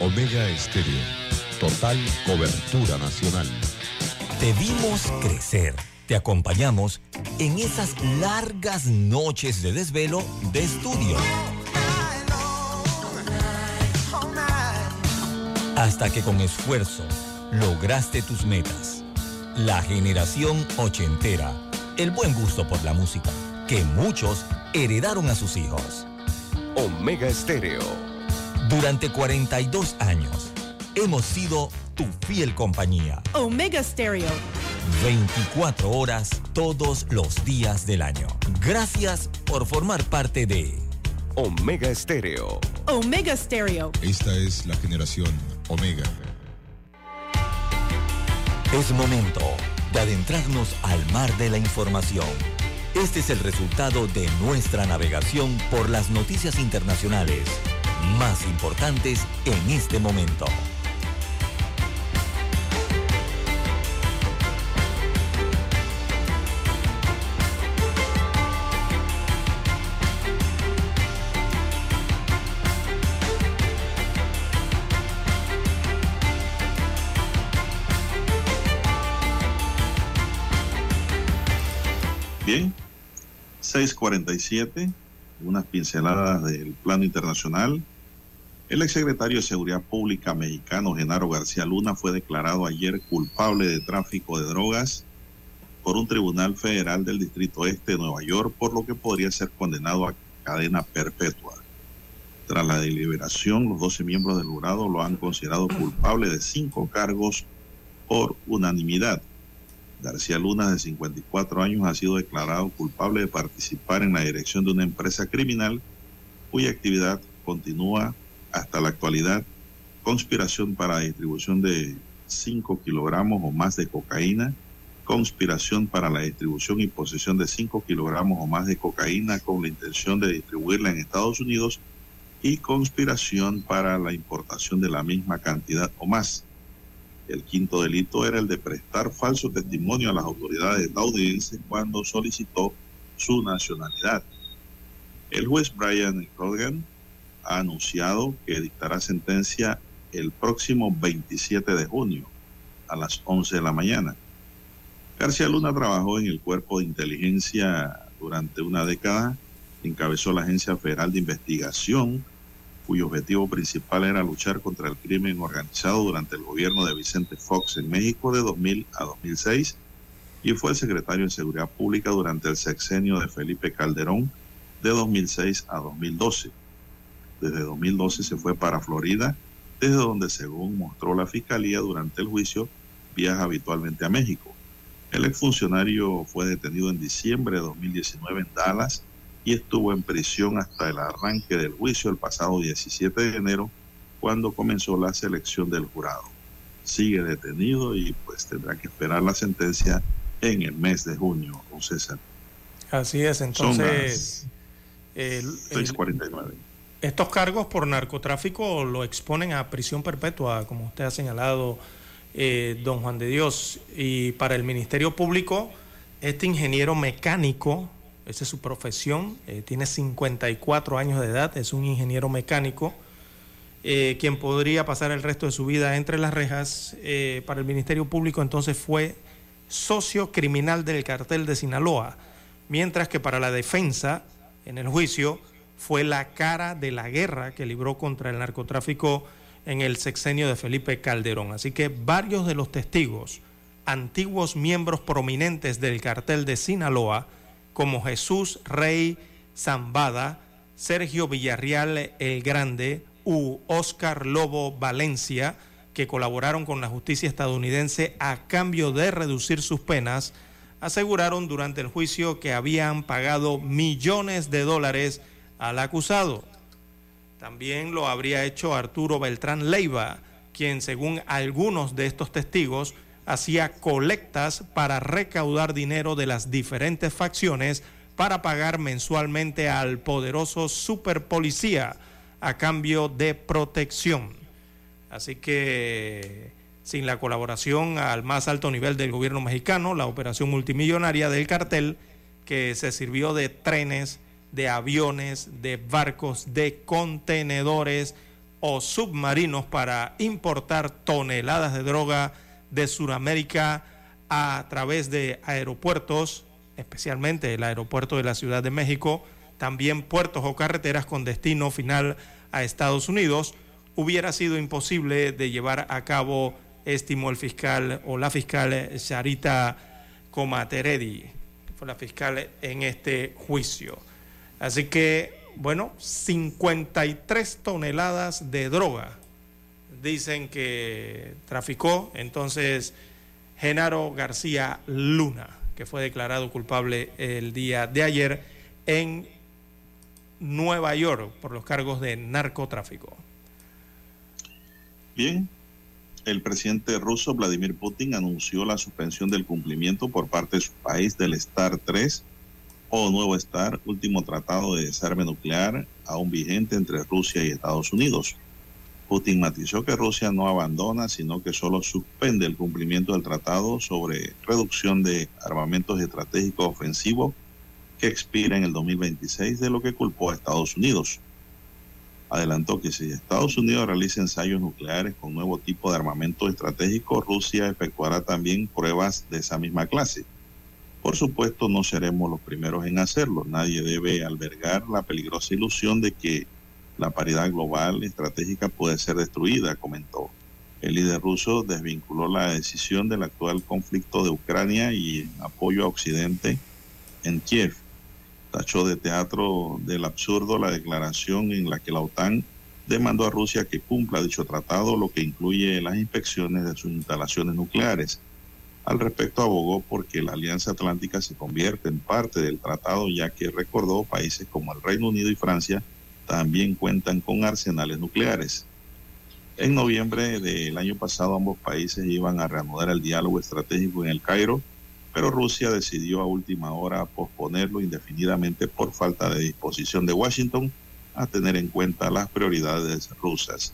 Omega Estéreo. Total cobertura nacional. Te vimos crecer. Te acompañamos en esas largas noches de desvelo de estudio. Hasta que con esfuerzo lograste tus metas. La generación ochentera. El buen gusto por la música que muchos heredaron a sus hijos. Omega Estéreo. Durante 42 años hemos sido tu fiel compañía. Omega Stereo. 24 horas todos los días del año. Gracias por formar parte de Omega Estéreo. Omega Stereo. Esta es la generación Omega. Es momento de adentrarnos al mar de la información. Este es el resultado de nuestra navegación por las noticias internacionales más importantes en este momento. Bien, 647, unas pinceladas del plano internacional. El exsecretario de Seguridad Pública mexicano Genaro García Luna fue declarado ayer culpable de tráfico de drogas por un tribunal federal del Distrito Este de Nueva York, por lo que podría ser condenado a cadena perpetua. Tras la deliberación, los 12 miembros del jurado lo han considerado culpable de cinco cargos por unanimidad. García Luna, de 54 años, ha sido declarado culpable de participar en la dirección de una empresa criminal cuya actividad continúa hasta la actualidad. Conspiración para distribución de 5 kilogramos o más de cocaína, conspiración para la distribución y posesión de 5 kilogramos o más de cocaína con la intención de distribuirla en Estados Unidos y conspiración para la importación de la misma cantidad o más. El quinto delito era el de prestar falso testimonio a las autoridades estadounidenses cuando solicitó su nacionalidad. El juez Brian Croghan ha anunciado que dictará sentencia el próximo 27 de junio a las 11 de la mañana. García Luna trabajó en el cuerpo de inteligencia durante una década, encabezó la Agencia Federal de Investigación, cuyo objetivo principal era luchar contra el crimen organizado durante el gobierno de Vicente Fox en México de 2000 a 2006 y fue el secretario de Seguridad Pública durante el sexenio de Felipe Calderón de 2006 a 2012. Desde 2012 se fue para Florida, desde donde, según mostró la Fiscalía durante el juicio, viaja habitualmente a México. El exfuncionario fue detenido en diciembre de 2019 en Dallas y estuvo en prisión hasta el arranque del juicio el pasado 17 de enero, cuando comenzó la selección del jurado. Sigue detenido y pues tendrá que esperar la sentencia en el mes de junio, don César. Así es, entonces... El, 649. Estos cargos por narcotráfico lo exponen a prisión perpetua, como usted ha señalado, eh, don Juan de Dios. Y para el Ministerio Público, este ingeniero mecánico esa es su profesión, eh, tiene 54 años de edad, es un ingeniero mecánico, eh, quien podría pasar el resto de su vida entre las rejas. Para el Ministerio Público entonces fue socio criminal del cartel de Sinaloa, mientras que para la defensa, en el juicio, fue la cara de la guerra que libró contra el narcotráfico en el sexenio de Felipe Calderón. Así que varios de los testigos, antiguos miembros prominentes del cartel de Sinaloa, como Jesús Rey Zambada, Sergio Villarreal el Grande u Oscar Lobo Valencia, que colaboraron con la justicia estadounidense a cambio de reducir sus penas, aseguraron durante el juicio que habían pagado millones de dólares al acusado. También lo habría hecho Arturo Beltrán Leiva, quien según algunos de estos testigos hacía colectas para recaudar dinero de las diferentes facciones para pagar mensualmente al poderoso superpolicía a cambio de protección. Así que sin la colaboración al más alto nivel del gobierno mexicano, la operación multimillonaria del cartel, que se sirvió de trenes, de aviones, de barcos, de contenedores o submarinos para importar toneladas de droga de Sudamérica a través de aeropuertos, especialmente el aeropuerto de la Ciudad de México, también puertos o carreteras con destino final a Estados Unidos, hubiera sido imposible de llevar a cabo, estimó el fiscal o la fiscal Charita Comateredi, fue la fiscal en este juicio. Así que, bueno, 53 toneladas de droga dicen que traficó entonces Genaro García Luna, que fue declarado culpable el día de ayer en Nueva York por los cargos de narcotráfico. Bien, el presidente ruso Vladimir Putin anunció la suspensión del cumplimiento por parte de su país del STAR 3 o nuevo STAR, último tratado de desarme nuclear aún vigente entre Rusia y Estados Unidos. Putin matizó que Rusia no abandona, sino que solo suspende el cumplimiento del tratado sobre reducción de armamentos estratégicos ofensivos que expira en el 2026, de lo que culpó a Estados Unidos. Adelantó que si Estados Unidos realiza ensayos nucleares con nuevo tipo de armamento estratégico, Rusia efectuará también pruebas de esa misma clase. Por supuesto, no seremos los primeros en hacerlo. Nadie debe albergar la peligrosa ilusión de que la paridad global estratégica puede ser destruida, comentó. El líder ruso desvinculó la decisión del actual conflicto de Ucrania y apoyo a Occidente en Kiev. tachó de teatro del absurdo la declaración en la que la OTAN demandó a Rusia que cumpla dicho tratado, lo que incluye las inspecciones de sus instalaciones nucleares. Al respecto, abogó porque la Alianza Atlántica se convierte en parte del tratado, ya que recordó países como el Reino Unido y Francia también cuentan con arsenales nucleares. En noviembre del año pasado, ambos países iban a reanudar el diálogo estratégico en el Cairo, pero Rusia decidió a última hora posponerlo indefinidamente por falta de disposición de Washington a tener en cuenta las prioridades rusas.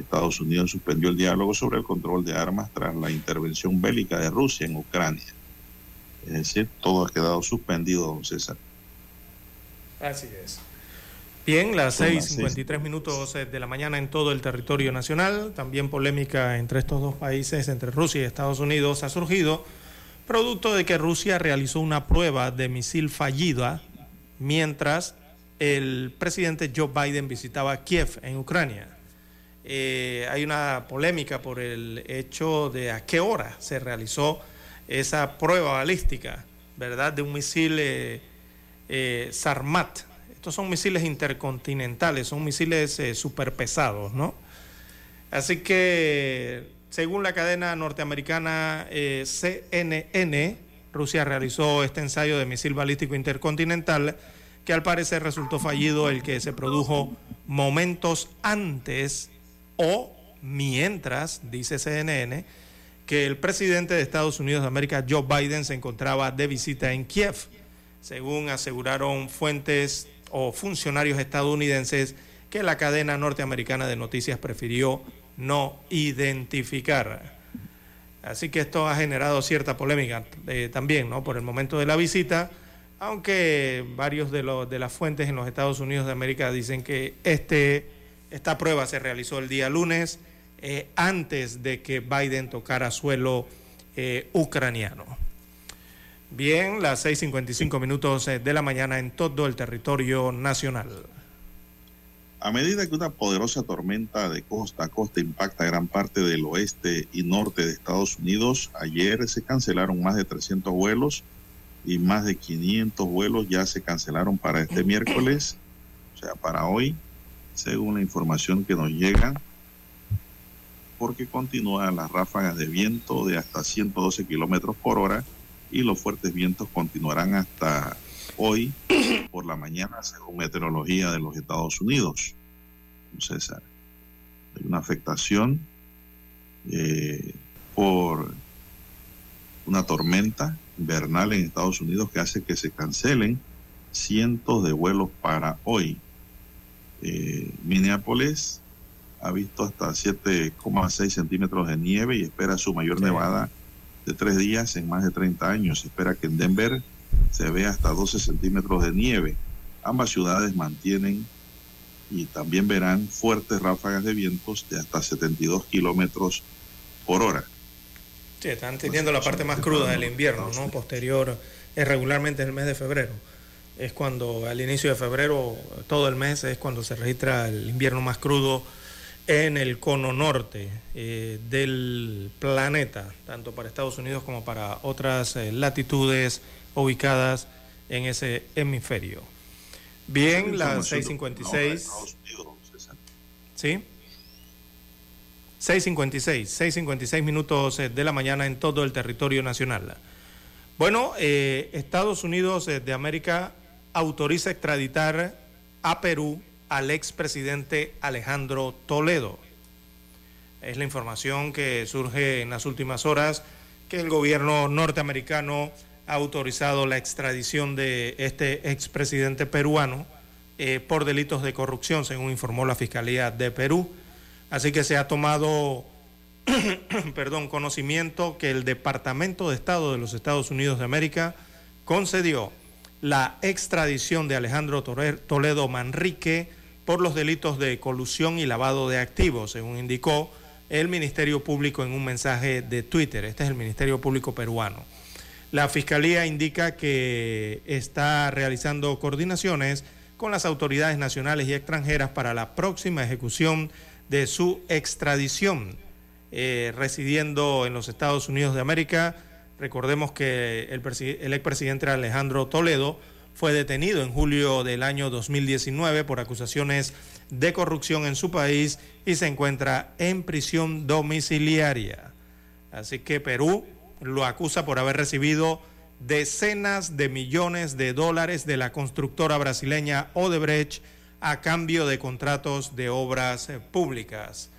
Estados Unidos suspendió el diálogo sobre el control de armas tras la intervención bélica de Rusia en Ucrania. Es decir, todo ha quedado suspendido, don César. Así es. Bien, las 6.53 minutos de la mañana en todo el territorio nacional. También polémica entre estos dos países, entre Rusia y Estados Unidos, ha surgido producto de que Rusia realizó una prueba de misil fallida mientras el presidente Joe Biden visitaba Kiev en Ucrania. Eh, hay una polémica por el hecho de a qué hora se realizó esa prueba balística, ¿verdad? De un misil eh, eh, Sarmat. Estos son misiles intercontinentales, son misiles superpesados, ¿no? Así que, según la cadena norteamericana CNN, Rusia realizó este ensayo de misil balístico intercontinental que al parecer resultó fallido el que se produjo momentos antes o mientras, dice CNN, que el presidente de Estados Unidos de América, Joe Biden, se encontraba de visita en Kiev, según aseguraron fuentes o funcionarios estadounidenses que la cadena norteamericana de noticias prefirió no identificar. Así que esto ha generado cierta polémica eh, también, ¿no? Por el momento de la visita aunque varios de, de las fuentes en los Estados Unidos de América dicen que este, esta prueba se realizó el día lunes eh, antes de que Biden tocara suelo eh, ucraniano. Bien, las 6.55 minutos eh, de la mañana en todo el territorio nacional. A medida que una poderosa tormenta de costa a costa impacta gran parte del oeste y norte de Estados Unidos, ayer se cancelaron más de 300 vuelos y más de 500 vuelos ya se cancelaron para este miércoles, o sea, para hoy, según la información que nos llega, porque continúan las ráfagas de viento de hasta 112 kilómetros por hora y los fuertes vientos continuarán hasta hoy por la mañana, según meteorología de los Estados Unidos. César, hay una afectación eh, por una tormenta invernal en Estados Unidos que hace que se cancelen cientos de vuelos para hoy. Eh, Minneapolis ha visto hasta 7,6 centímetros de nieve y espera su mayor nevada de tres días en más de 30 años. Se espera que en Denver se vea hasta 12 centímetros de nieve. Ambas ciudades mantienen y también verán fuertes ráfagas de vientos de hasta 72 kilómetros por hora. Sí, están teniendo la parte más cruda del invierno, ¿no? Posterior, es regularmente en el mes de febrero. Es cuando al inicio de febrero, todo el mes, es cuando se registra el invierno más crudo en el cono norte eh, del planeta, tanto para Estados Unidos como para otras eh, latitudes ubicadas en ese hemisferio. Bien, las 6.56. ¿Sí? 6.56, 6.56 minutos eh, de la mañana en todo el territorio nacional. Bueno, eh, Estados Unidos de América autoriza extraditar a Perú al expresidente Alejandro Toledo. Es la información que surge en las últimas horas que el gobierno norteamericano ha autorizado la extradición de este expresidente peruano por delitos de corrupción, según informó la Fiscalía de Perú. Así que se ha tomado [clears throat] perdón, conocimiento que el Departamento de Estado de los Estados Unidos de América concedió la extradición de Alejandro Toledo Manrique por los delitos de colusión y lavado de activos, según indicó el Ministerio Público en un mensaje de Twitter. Este es el Ministerio Público peruano. La Fiscalía indica que está realizando coordinaciones con las autoridades nacionales y extranjeras para la próxima ejecución de su extradición, eh, residiendo en los Estados Unidos de América. Recordemos que el, el expresidente Alejandro Toledo fue detenido en julio del año 2019 por acusaciones de corrupción en su país y se encuentra en prisión domiciliaria. Así que Perú lo acusa por haber recibido decenas de millones de dólares de la constructora brasileña Odebrecht a cambio de contratos de obras públicas.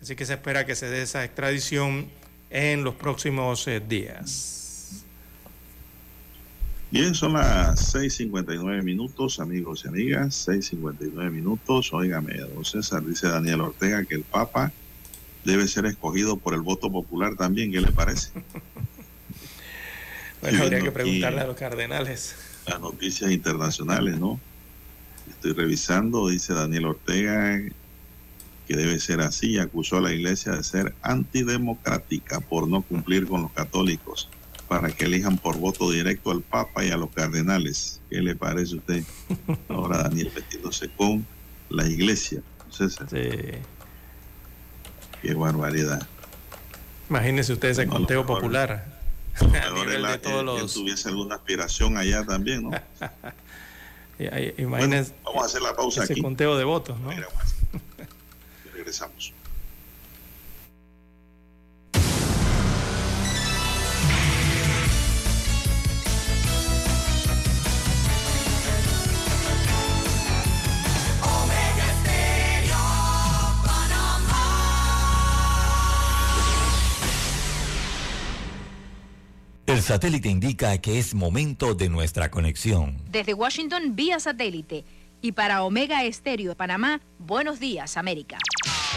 Así que se espera que se dé esa extradición en los próximos eh, días. Bien, son las 6.59 minutos, amigos y amigas, 6.59 minutos. Óigame, don César, dice Daniel Ortega que el Papa debe ser escogido por el voto popular también, ¿qué le parece? [laughs] bueno, habría que preguntarle a los cardenales. Las noticias internacionales, ¿no? Estoy revisando, dice Daniel Ortega, que debe ser así, acusó a la iglesia de ser antidemocrática por no cumplir con los católicos para que elijan por voto directo al Papa y a los cardenales. ¿Qué le parece a usted? Ahora Daniel metiéndose con la iglesia. César. Sí. Qué barbaridad. Imagínese usted ese No, conteo mejor- popular. [laughs] A nivel de todos los- tuviese alguna aspiración allá también, ¿no? [laughs] Imagínese Vamos a hacer la pausa ese aquí. conteo de votos, ¿no? Regresamos. Omega El satélite indica que es momento de nuestra conexión. Desde Washington vía satélite y para Omega Estéreo de Panamá, buenos días América.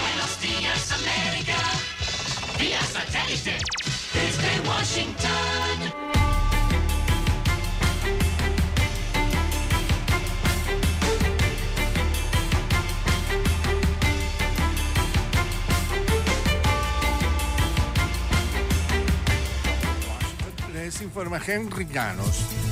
Buenos días, América. Vía satélite. Desde Washington. Les informa Henry Llanos.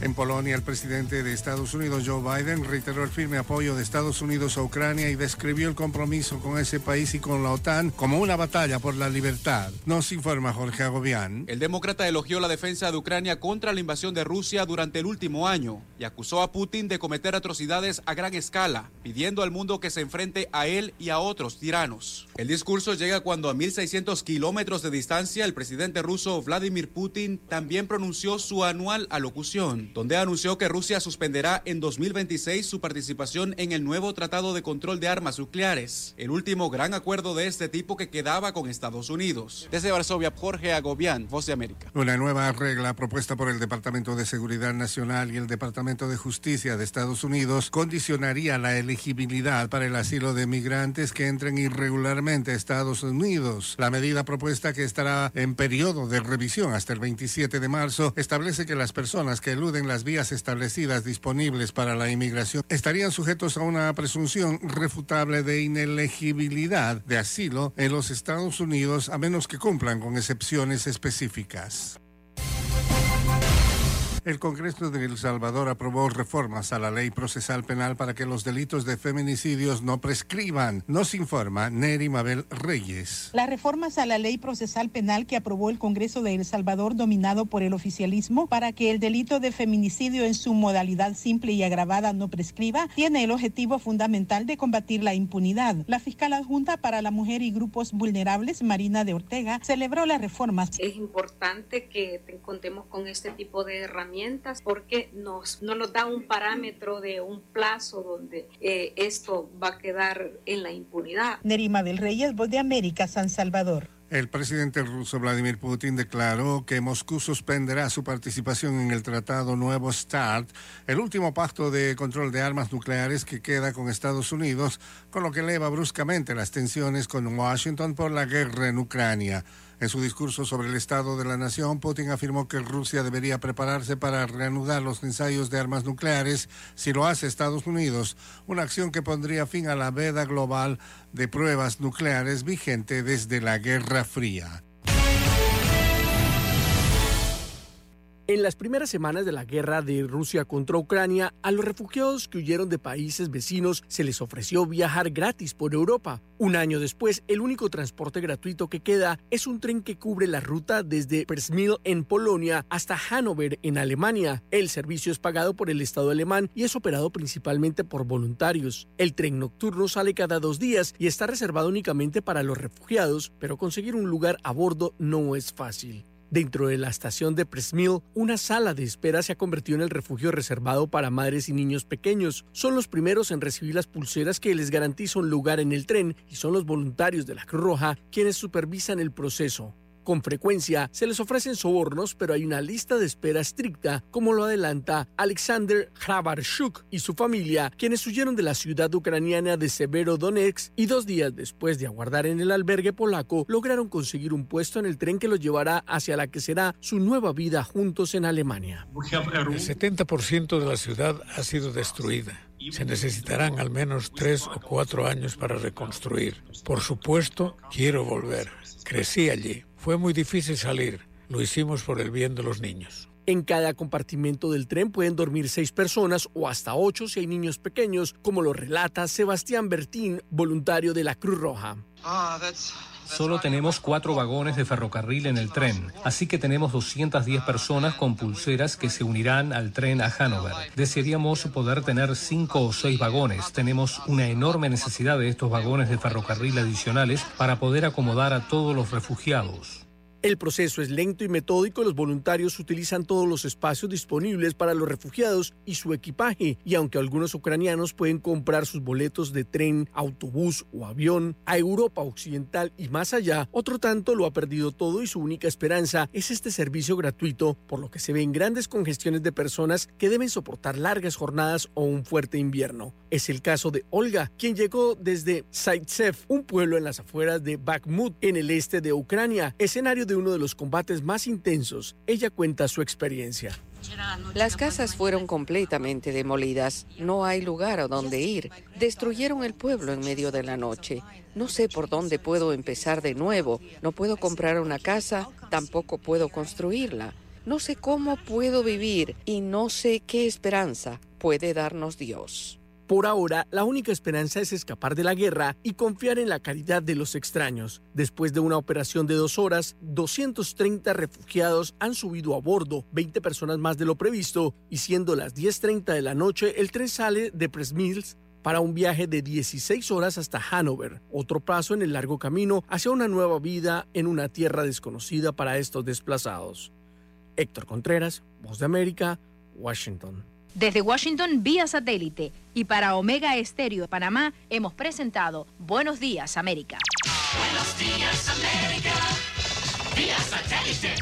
En Polonia, el presidente de Estados Unidos, Joe Biden, reiteró el firme apoyo de Estados Unidos a Ucrania y describió el compromiso con ese país y con la OTAN como una batalla por la libertad. Nos informa Jorge Agobián. El demócrata elogió la defensa de Ucrania contra la invasión de Rusia durante el último año y acusó a Putin de cometer atrocidades a gran escala, pidiendo al mundo que se enfrente a él y a otros tiranos. El discurso llega cuando a 1.600 kilómetros de distancia el presidente ruso Vladimir Putin también pronunció su anual alocución, donde anunció que Rusia suspenderá en 2026 su participación en el nuevo Tratado de Control de Armas Nucleares, el último gran acuerdo de este tipo que quedaba con Estados Unidos. Desde Varsovia, Jorge Agobián, Voz de América. Una nueva regla propuesta por el Departamento de Seguridad Nacional y el Departamento de Justicia de Estados Unidos condicionaría la elegibilidad para el asilo de migrantes que entren irregularmente a Estados Unidos. La medida propuesta que estará en periodo de revisión hasta el 27 de marzo establece que las personas que eluden las vías establecidas disponibles para la inmigración estarían sujetos a una presunción refutable de inelegibilidad de asilo en los Estados Unidos a menos que cumplan con excepciones específicas. El Congreso de El Salvador aprobó reformas a la ley procesal penal para que los delitos de feminicidios no prescriban. Nos informa Neri Mabel Reyes. Las reformas a la ley procesal penal que aprobó el Congreso de El Salvador, dominado por el oficialismo, para que el delito de feminicidio en su modalidad simple y agravada no prescriba, tiene el objetivo fundamental de combatir la impunidad. La fiscal adjunta para la mujer y grupos vulnerables, Marina de Ortega, celebró las reformas. Es importante que te- contemos con este tipo de herramientas porque nos, no nos da un parámetro de un plazo donde eh, esto va a quedar en la impunidad. Nerima del Reyes, Voz de América, San Salvador. El presidente ruso Vladimir Putin declaró que Moscú suspenderá su participación en el Tratado Nuevo START, el último pacto de control de armas nucleares que queda con Estados Unidos, con lo que eleva bruscamente las tensiones con Washington por la guerra en Ucrania. En su discurso sobre el estado de la nación, Putin afirmó que Rusia debería prepararse para reanudar los ensayos de armas nucleares si lo hace Estados Unidos, una acción que pondría fin a la veda global de pruebas nucleares vigente desde la Guerra Fría. En las primeras semanas de la guerra de Rusia contra Ucrania, a los refugiados que huyeron de países vecinos se les ofreció viajar gratis por Europa. Un año después, el único transporte gratuito que queda es un tren que cubre la ruta desde Przemyśl en Polonia hasta Hannover en Alemania. El servicio es pagado por el Estado alemán y es operado principalmente por voluntarios. El tren nocturno sale cada dos días y está reservado únicamente para los refugiados, pero conseguir un lugar a bordo no es fácil. Dentro de la estación de Presmill, una sala de espera se ha convertido en el refugio reservado para madres y niños pequeños. Son los primeros en recibir las pulseras que les garantiza un lugar en el tren y son los voluntarios de la Cruz Roja quienes supervisan el proceso. Con frecuencia se les ofrecen sobornos, pero hay una lista de espera estricta, como lo adelanta Alexander Hrabarchuk y su familia, quienes huyeron de la ciudad ucraniana de Severodonetsk y dos días después de aguardar en el albergue polaco, lograron conseguir un puesto en el tren que los llevará hacia la que será su nueva vida juntos en Alemania. El 70% de la ciudad ha sido destruida. Se necesitarán al menos tres o cuatro años para reconstruir. Por supuesto, quiero volver. Crecí allí. Fue muy difícil salir. Lo hicimos por el bien de los niños. En cada compartimento del tren pueden dormir seis personas o hasta ocho si hay niños pequeños, como lo relata Sebastián Bertín, voluntario de la Cruz Roja. Solo tenemos cuatro vagones de ferrocarril en el tren, así que tenemos 210 personas con pulseras que se unirán al tren a Hannover. Desearíamos poder tener cinco o seis vagones. Tenemos una enorme necesidad de estos vagones de ferrocarril adicionales para poder acomodar a todos los refugiados. El proceso es lento y metódico, los voluntarios utilizan todos los espacios disponibles para los refugiados y su equipaje, y aunque algunos ucranianos pueden comprar sus boletos de tren, autobús o avión a Europa Occidental y más allá, otro tanto lo ha perdido todo y su única esperanza es este servicio gratuito, por lo que se ven grandes congestiones de personas que deben soportar largas jornadas o un fuerte invierno. Es el caso de Olga, quien llegó desde Zaitsev, un pueblo en las afueras de Bakhmut, en el este de Ucrania, escenario uno de los combates más intensos. Ella cuenta su experiencia. Las casas fueron completamente demolidas. No hay lugar a donde ir. Destruyeron el pueblo en medio de la noche. No sé por dónde puedo empezar de nuevo. No puedo comprar una casa, tampoco puedo construirla. No sé cómo puedo vivir y no sé qué esperanza puede darnos Dios. Por ahora, la única esperanza es escapar de la guerra y confiar en la caridad de los extraños. Después de una operación de dos horas, 230 refugiados han subido a bordo, 20 personas más de lo previsto, y siendo las 10.30 de la noche, el tren sale de Presmils para un viaje de 16 horas hasta Hannover, otro paso en el largo camino hacia una nueva vida en una tierra desconocida para estos desplazados. Héctor Contreras, Voz de América, Washington. Desde Washington vía satélite y para Omega Estéreo de Panamá hemos presentado Buenos Días América. Buenos días, América. Vía satélite.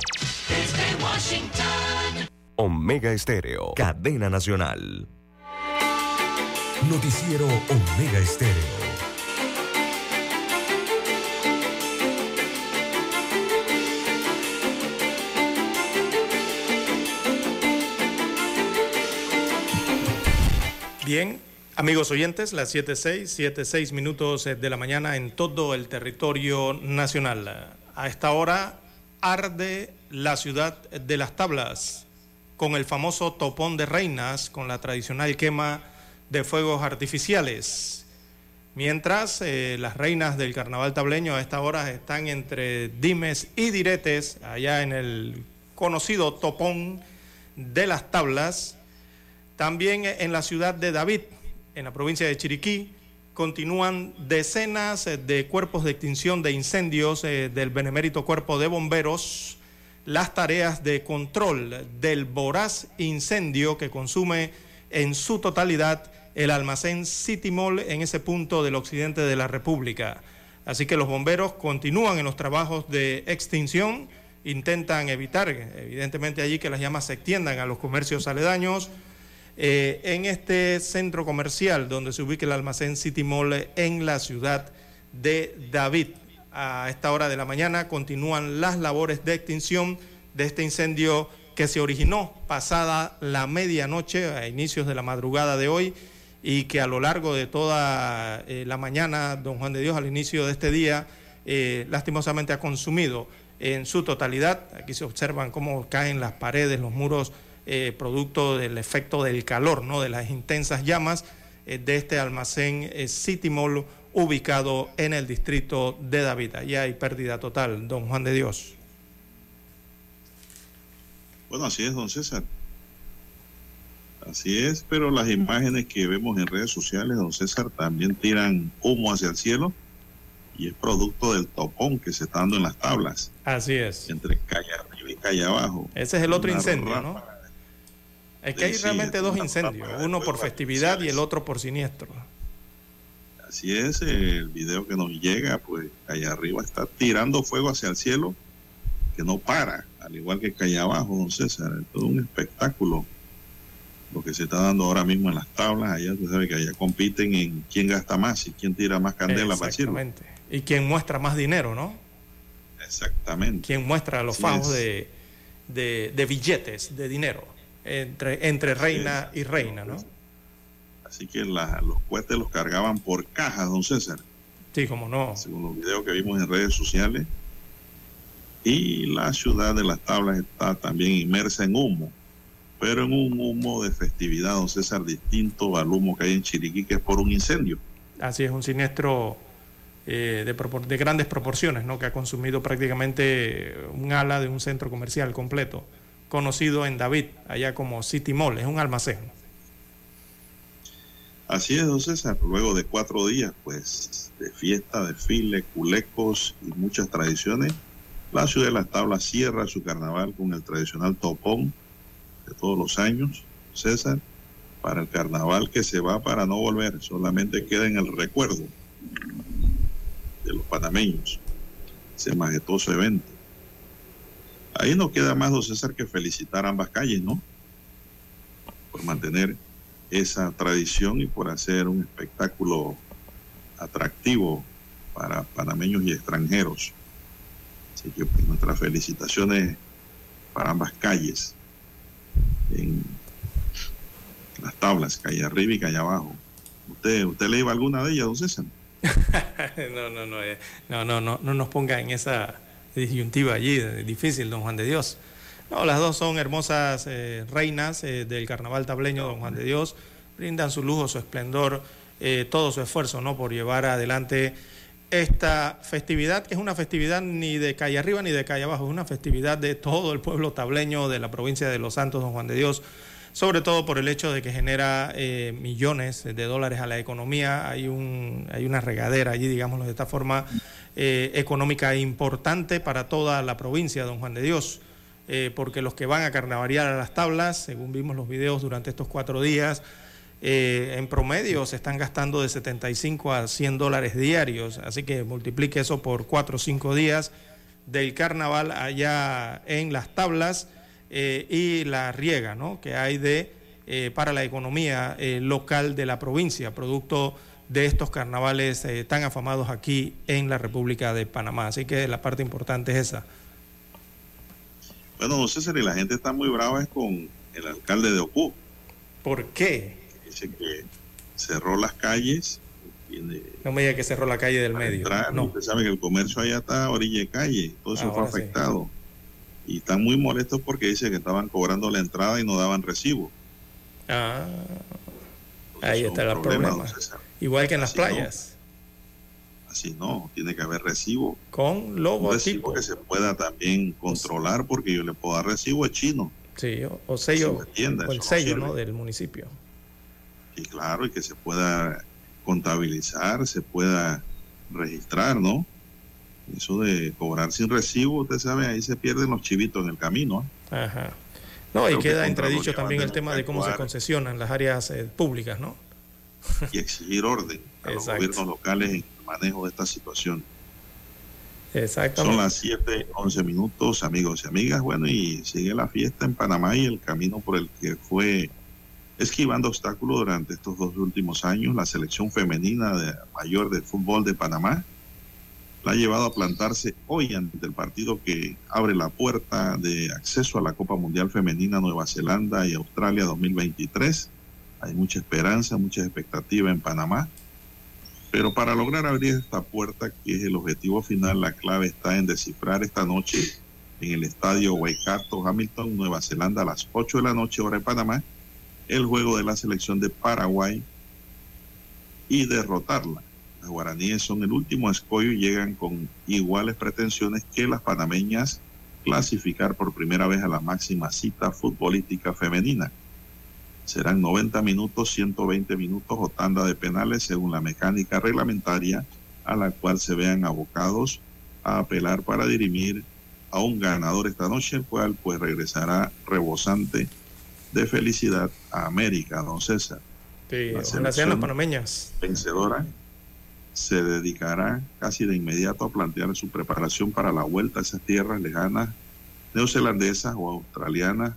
Desde Washington. Omega Estéreo, cadena nacional. Noticiero Omega Estéreo. Bien, amigos oyentes, las 7.6, 7.6 minutos eh, de la mañana en todo el territorio nacional. A esta hora arde la ciudad de las tablas con el famoso topón de reinas, con la tradicional quema de fuegos artificiales. Mientras eh, las reinas del carnaval tableño a esta hora están entre dimes y diretes, allá en el conocido topón de las tablas, también en la ciudad de David, en la provincia de Chiriquí, continúan decenas eh, de cuerpos de extinción de incendios eh, del Benemérito Cuerpo de Bomberos, las tareas de control del voraz incendio que consume en su totalidad el almacén City Mall en ese punto del occidente de la República. Así que los bomberos continúan en los trabajos de extinción, intentan evitar evidentemente allí que las llamas se extiendan a los comercios aledaños, eh, en este centro comercial donde se ubica el almacén City Mall en la ciudad de David. A esta hora de la mañana continúan las labores de extinción de este incendio que se originó pasada la medianoche, a inicios de la madrugada de hoy, y que a lo largo de toda eh, la mañana, don Juan de Dios, al inicio de este día, eh, lastimosamente ha consumido en su totalidad. Aquí se observan cómo caen las paredes, los muros, eh, producto del efecto del calor, ¿no? de las intensas llamas eh, de este almacén eh, City Mall ubicado en el distrito de David. Allí hay pérdida total, don Juan de Dios. Bueno, así es, don César. Así es, pero las imágenes que vemos en redes sociales, don César, también tiran humo hacia el cielo y es producto del topón que se está dando en las tablas. Así es. Entre calle arriba y calle abajo. Ese es el otro Una incendio, ¿no? Es que hay Sí, realmente dos incendios, uno por festividad y el otro por siniestro. Así es, el video que nos llega, pues allá arriba está tirando fuego hacia el cielo que no para, al igual que calle abajo, don César. Es todo un espectáculo lo que se está dando ahora mismo en las tablas. Allá, tú sabes que allá compiten en quién gasta más y quién tira más candela para. Exactamente. Y quien muestra más dinero, ¿no? Exactamente. Quien muestra los Así fajos es. de, de, de billetes, de dinero, entre, entre reina y reina, ¿no? Así que la- los cohetes los cargaban por cajas, don César. Sí, como no. Según los videos que vimos en redes sociales. Y la ciudad de las tablas está también inmersa en humo, pero en un humo de festividad, don César, distinto al humo que hay en Chiriquí, que es por un incendio. Así es, un siniestro eh, de, de grandes proporciones, ¿no? Que ha consumido prácticamente un ala de un centro comercial completo, conocido en David, allá como City Mall, es un almacén. Así es, don César, luego de cuatro días, pues, de fiesta, desfile, culecos y muchas tradiciones, la ciudad de las tablas cierra su carnaval con el tradicional topón de todos los años, César, para el carnaval que se va para no volver, solamente queda en el recuerdo de los panameños, ese majestuoso evento. Ahí no queda más, don César, que felicitar ambas calles, ¿no? Por mantener esa tradición y por hacer un espectáculo atractivo para panameños y extranjeros. Así que pues, nuestras felicitaciones para ambas calles, en las tablas, calle arriba y calle abajo. ¿Usted, usted le iba alguna de ellas, don César? [laughs] no, no, no, eh, no, no, no, no nos ponga en esa disyuntiva allí, difícil, don Juan de Dios. No, las dos son hermosas eh, reinas eh, del carnaval tableño, don Juan de Dios. Brindan su lujo, su esplendor, eh, todo su esfuerzo, ¿no? Por llevar adelante esta festividad, que es una festividad ni de calle arriba ni de calle abajo, es una festividad de todo el pueblo tableño de la provincia de Los Santos, don Juan de Dios, sobre todo por el hecho de que genera millones de dólares a la economía. Hay, un, hay una regadera allí, digámoslo de esta forma, eh, económica importante para toda la provincia, don Juan de Dios. eh, porque los que van a carnavalear a las tablas, según vimos los videos durante estos cuatro días, eh, en promedio se están gastando de 75 a 100 dólares diarios, así que multiplique eso por cuatro o cinco días del carnaval allá en las tablas y la riega ¿no? que hay de, para la economía local de la provincia, producto de estos carnavales eh, tan afamados aquí en la República de Panamá. Así que la parte importante es esa. Bueno, don César, y la gente está muy brava es con el alcalde de Ocú. ¿Por qué? Dice que cerró las calles. Tiene, No me diga que cerró la calle del medio. entrar. No. Usted sabe que el comercio allá está a orilla de calle. Todo eso Ahora fue afectado. Y están muy molestos porque dice que estaban cobrando la entrada y no daban recibo. Ah, ahí está el problema, problema. Igual que en las Así no. playas, Así no, tiene que haber recibo. con Un recibo logotipo. que se pueda también controlar porque yo le puedo dar recibo a chino. Sí, o, o sello, o el no sello. ¿no? del municipio. Y claro, y que se pueda contabilizar, se pueda registrar, ¿no? Eso de cobrar sin recibo, usted sabe, ahí se pierden los chivitos en el camino. ¿eh? Ajá. No, y Creo que queda Contraloría entredicho también el tema que de cómo se concesionan las áreas eh, públicas, ¿no? [laughs] y exigir orden a los gobiernos locales en el manejo de esta situación. Exactamente. Son las 7, 11 minutos, amigos y amigas. Bueno, y sigue la fiesta en Panamá y el camino por el que fue esquivando obstáculos durante estos dos últimos años. La selección femenina de, mayor de fútbol de Panamá la ha llevado a plantarse hoy ante el partido que abre la puerta de acceso a la Copa Mundial Femenina Nueva Zelanda y Australia 2023. Hay mucha esperanza, mucha expectativa en Panamá. Pero para lograr abrir esta puerta, que es el objetivo final, la clave está en descifrar esta noche en el estadio Waikato, Hamilton, Nueva Zelanda, a las 8 de la noche, hora de Panamá, el juego de la selección de Paraguay y derrotarla. Las guaraníes son el último escollo y llegan con iguales pretensiones que las panameñas clasificar por primera vez a la máxima cita futbolística femenina. Serán 90 minutos, 120 minutos o tanda de penales según la mecánica reglamentaria a la cual se vean abocados a apelar para dirimir a un ganador esta noche, el cual pues regresará rebosante de felicidad a América, don César. Sí, La sean panameñas. vencedora se dedicará casi de inmediato a plantear su preparación para la vuelta a esas tierras lejanas neozelandesas o australianas.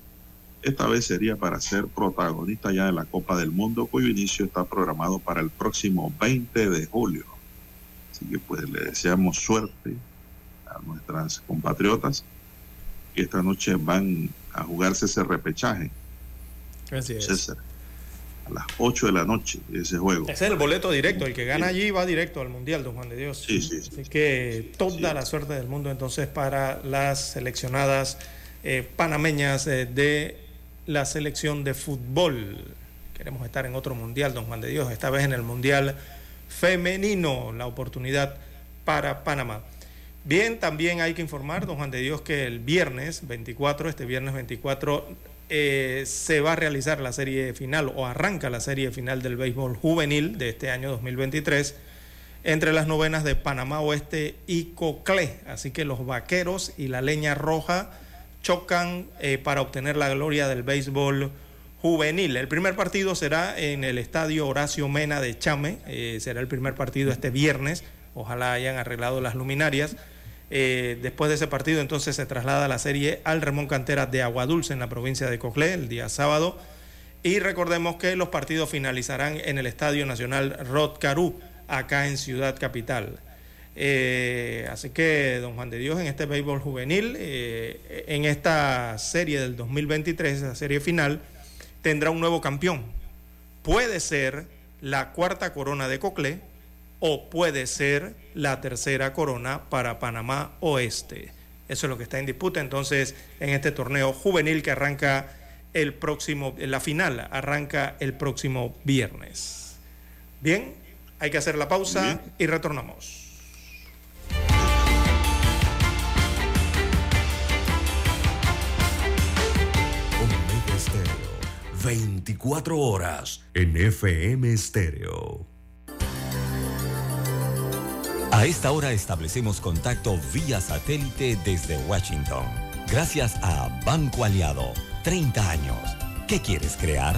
Esta vez sería para ser protagonista ya de la Copa del Mundo, cuyo inicio está programado para el próximo 20 de julio. Así que pues le deseamos suerte a nuestras compatriotas que esta noche van a jugarse ese repechaje. Así es. César, a las 8 de la noche ese juego. Ese es el boleto directo. El que gana allí va directo al Mundial, don Juan de Dios. Sí, sí, Así que toda la suerte del mundo entonces para las seleccionadas eh, panameñas eh, de la selección de fútbol. Queremos estar en otro Mundial, don Juan de Dios, esta vez en el Mundial femenino, la oportunidad para Panamá. Bien, también hay que informar, don Juan de Dios, que el viernes 24, este viernes 24, eh, se va a realizar la serie final o arranca la serie final del béisbol juvenil de este año 2023 entre las novenas de Panamá Oeste y Coclé. Así que los vaqueros y la leña roja chocan eh, para obtener la gloria del béisbol juvenil. El primer partido será en el estadio Horacio Mena de Chame. eh, será el primer partido este viernes. Ojalá hayan arreglado las luminarias. Eh, después de ese partido, entonces se traslada la serie al Ramón Cantera de Aguadulce en la provincia de Coclé el día sábado. Y recordemos que los partidos finalizarán en el Estadio Nacional Rod Caru, acá en Ciudad Capital. Eh, así que, don Juan de Dios, en este béisbol juvenil, eh, en esta serie del 2023, la serie final, tendrá un nuevo campeón. Puede ser la cuarta corona de Coclé o puede ser la tercera corona para Panamá Oeste. Eso es lo que está en disputa entonces en este torneo juvenil que arranca el próximo, la final arranca el próximo viernes. Bien, hay que hacer la pausa y retornamos. 24 horas en FM Estéreo. A esta hora establecemos contacto vía satélite desde Washington. Gracias a Banco Aliado. 30 años. ¿Qué quieres crear?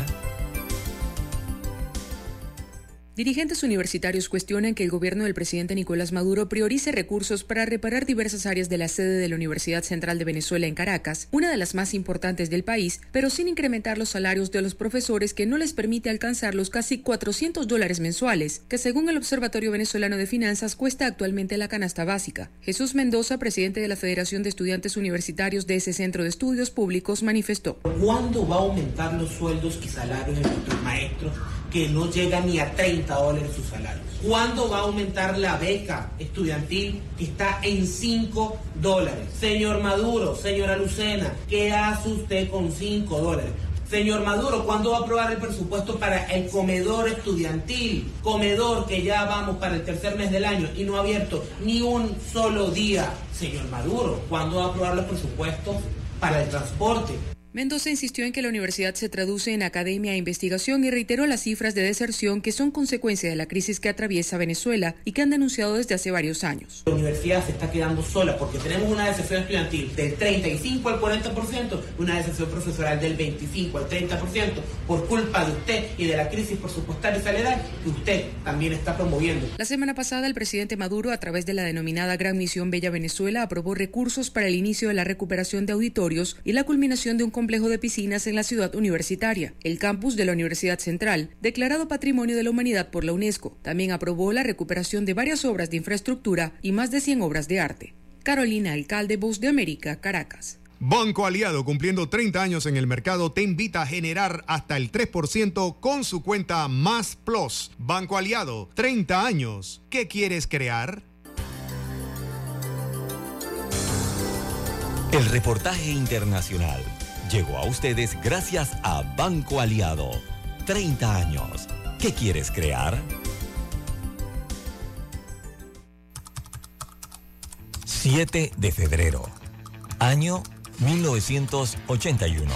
Dirigentes universitarios cuestionan que el gobierno del presidente Nicolás Maduro priorice recursos para reparar diversas áreas de la sede de la Universidad Central de Venezuela en Caracas, una de las más importantes del país, pero sin incrementar los salarios de los profesores que no les permite alcanzar los casi 400 dólares mensuales, que según el Observatorio Venezolano de Finanzas cuesta actualmente la canasta básica. Jesús Mendoza, presidente de la Federación de Estudiantes Universitarios de ese centro de estudios públicos, manifestó. ¿Cuándo va a aumentar los sueldos y salarios de nuestros maestros que no llegan ni a 30 dólares sus salarios? ¿Cuándo va a aumentar la beca estudiantil que está en 5 dólares? Señor Maduro, señora Lucena, ¿qué hace usted con 5 dólares? Señor Maduro, ¿cuándo va a aprobar el presupuesto para el comedor estudiantil? Comedor que ya vamos para el tercer mes del año y no ha abierto ni un solo día. Señor Maduro, ¿cuándo va a aprobar los presupuestos para el transporte? Mendoza insistió en que la universidad se traduce en academia e investigación y reiteró las cifras de deserción que son consecuencia de la crisis que atraviesa Venezuela y que han denunciado desde hace varios años. La universidad se está quedando sola porque tenemos una deserción estudiantil del 35 al 40%, una deserción profesoral del 25 al 30% por culpa de usted y de la crisis presupuestaria y salarial que usted también está promoviendo. La semana pasada, el presidente Maduro, a través de la denominada Gran Misión Bella Venezuela, aprobó recursos para el inicio de la recuperación de auditorios y la culminación de un complejo de piscinas en la ciudad universitaria, el campus de la Universidad Central, declarado Patrimonio de la Humanidad por la UNESCO. También aprobó la recuperación de varias obras de infraestructura y más de 100 obras de arte. Carolina Alcalde, Voz de América, Caracas. Banco Aliado, cumpliendo 30 años en el mercado, te invita a generar hasta el 3% con su cuenta Más Plus. Banco Aliado, 30 años. ¿Qué quieres crear? El reportaje internacional llegó a ustedes gracias a Banco Aliado. 30 años. ¿Qué quieres crear? 7 de febrero. Año 1981.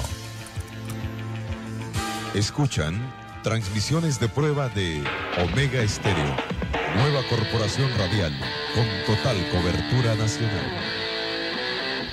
Escuchan transmisiones de prueba de Omega Estéreo, nueva corporación radial con total cobertura nacional.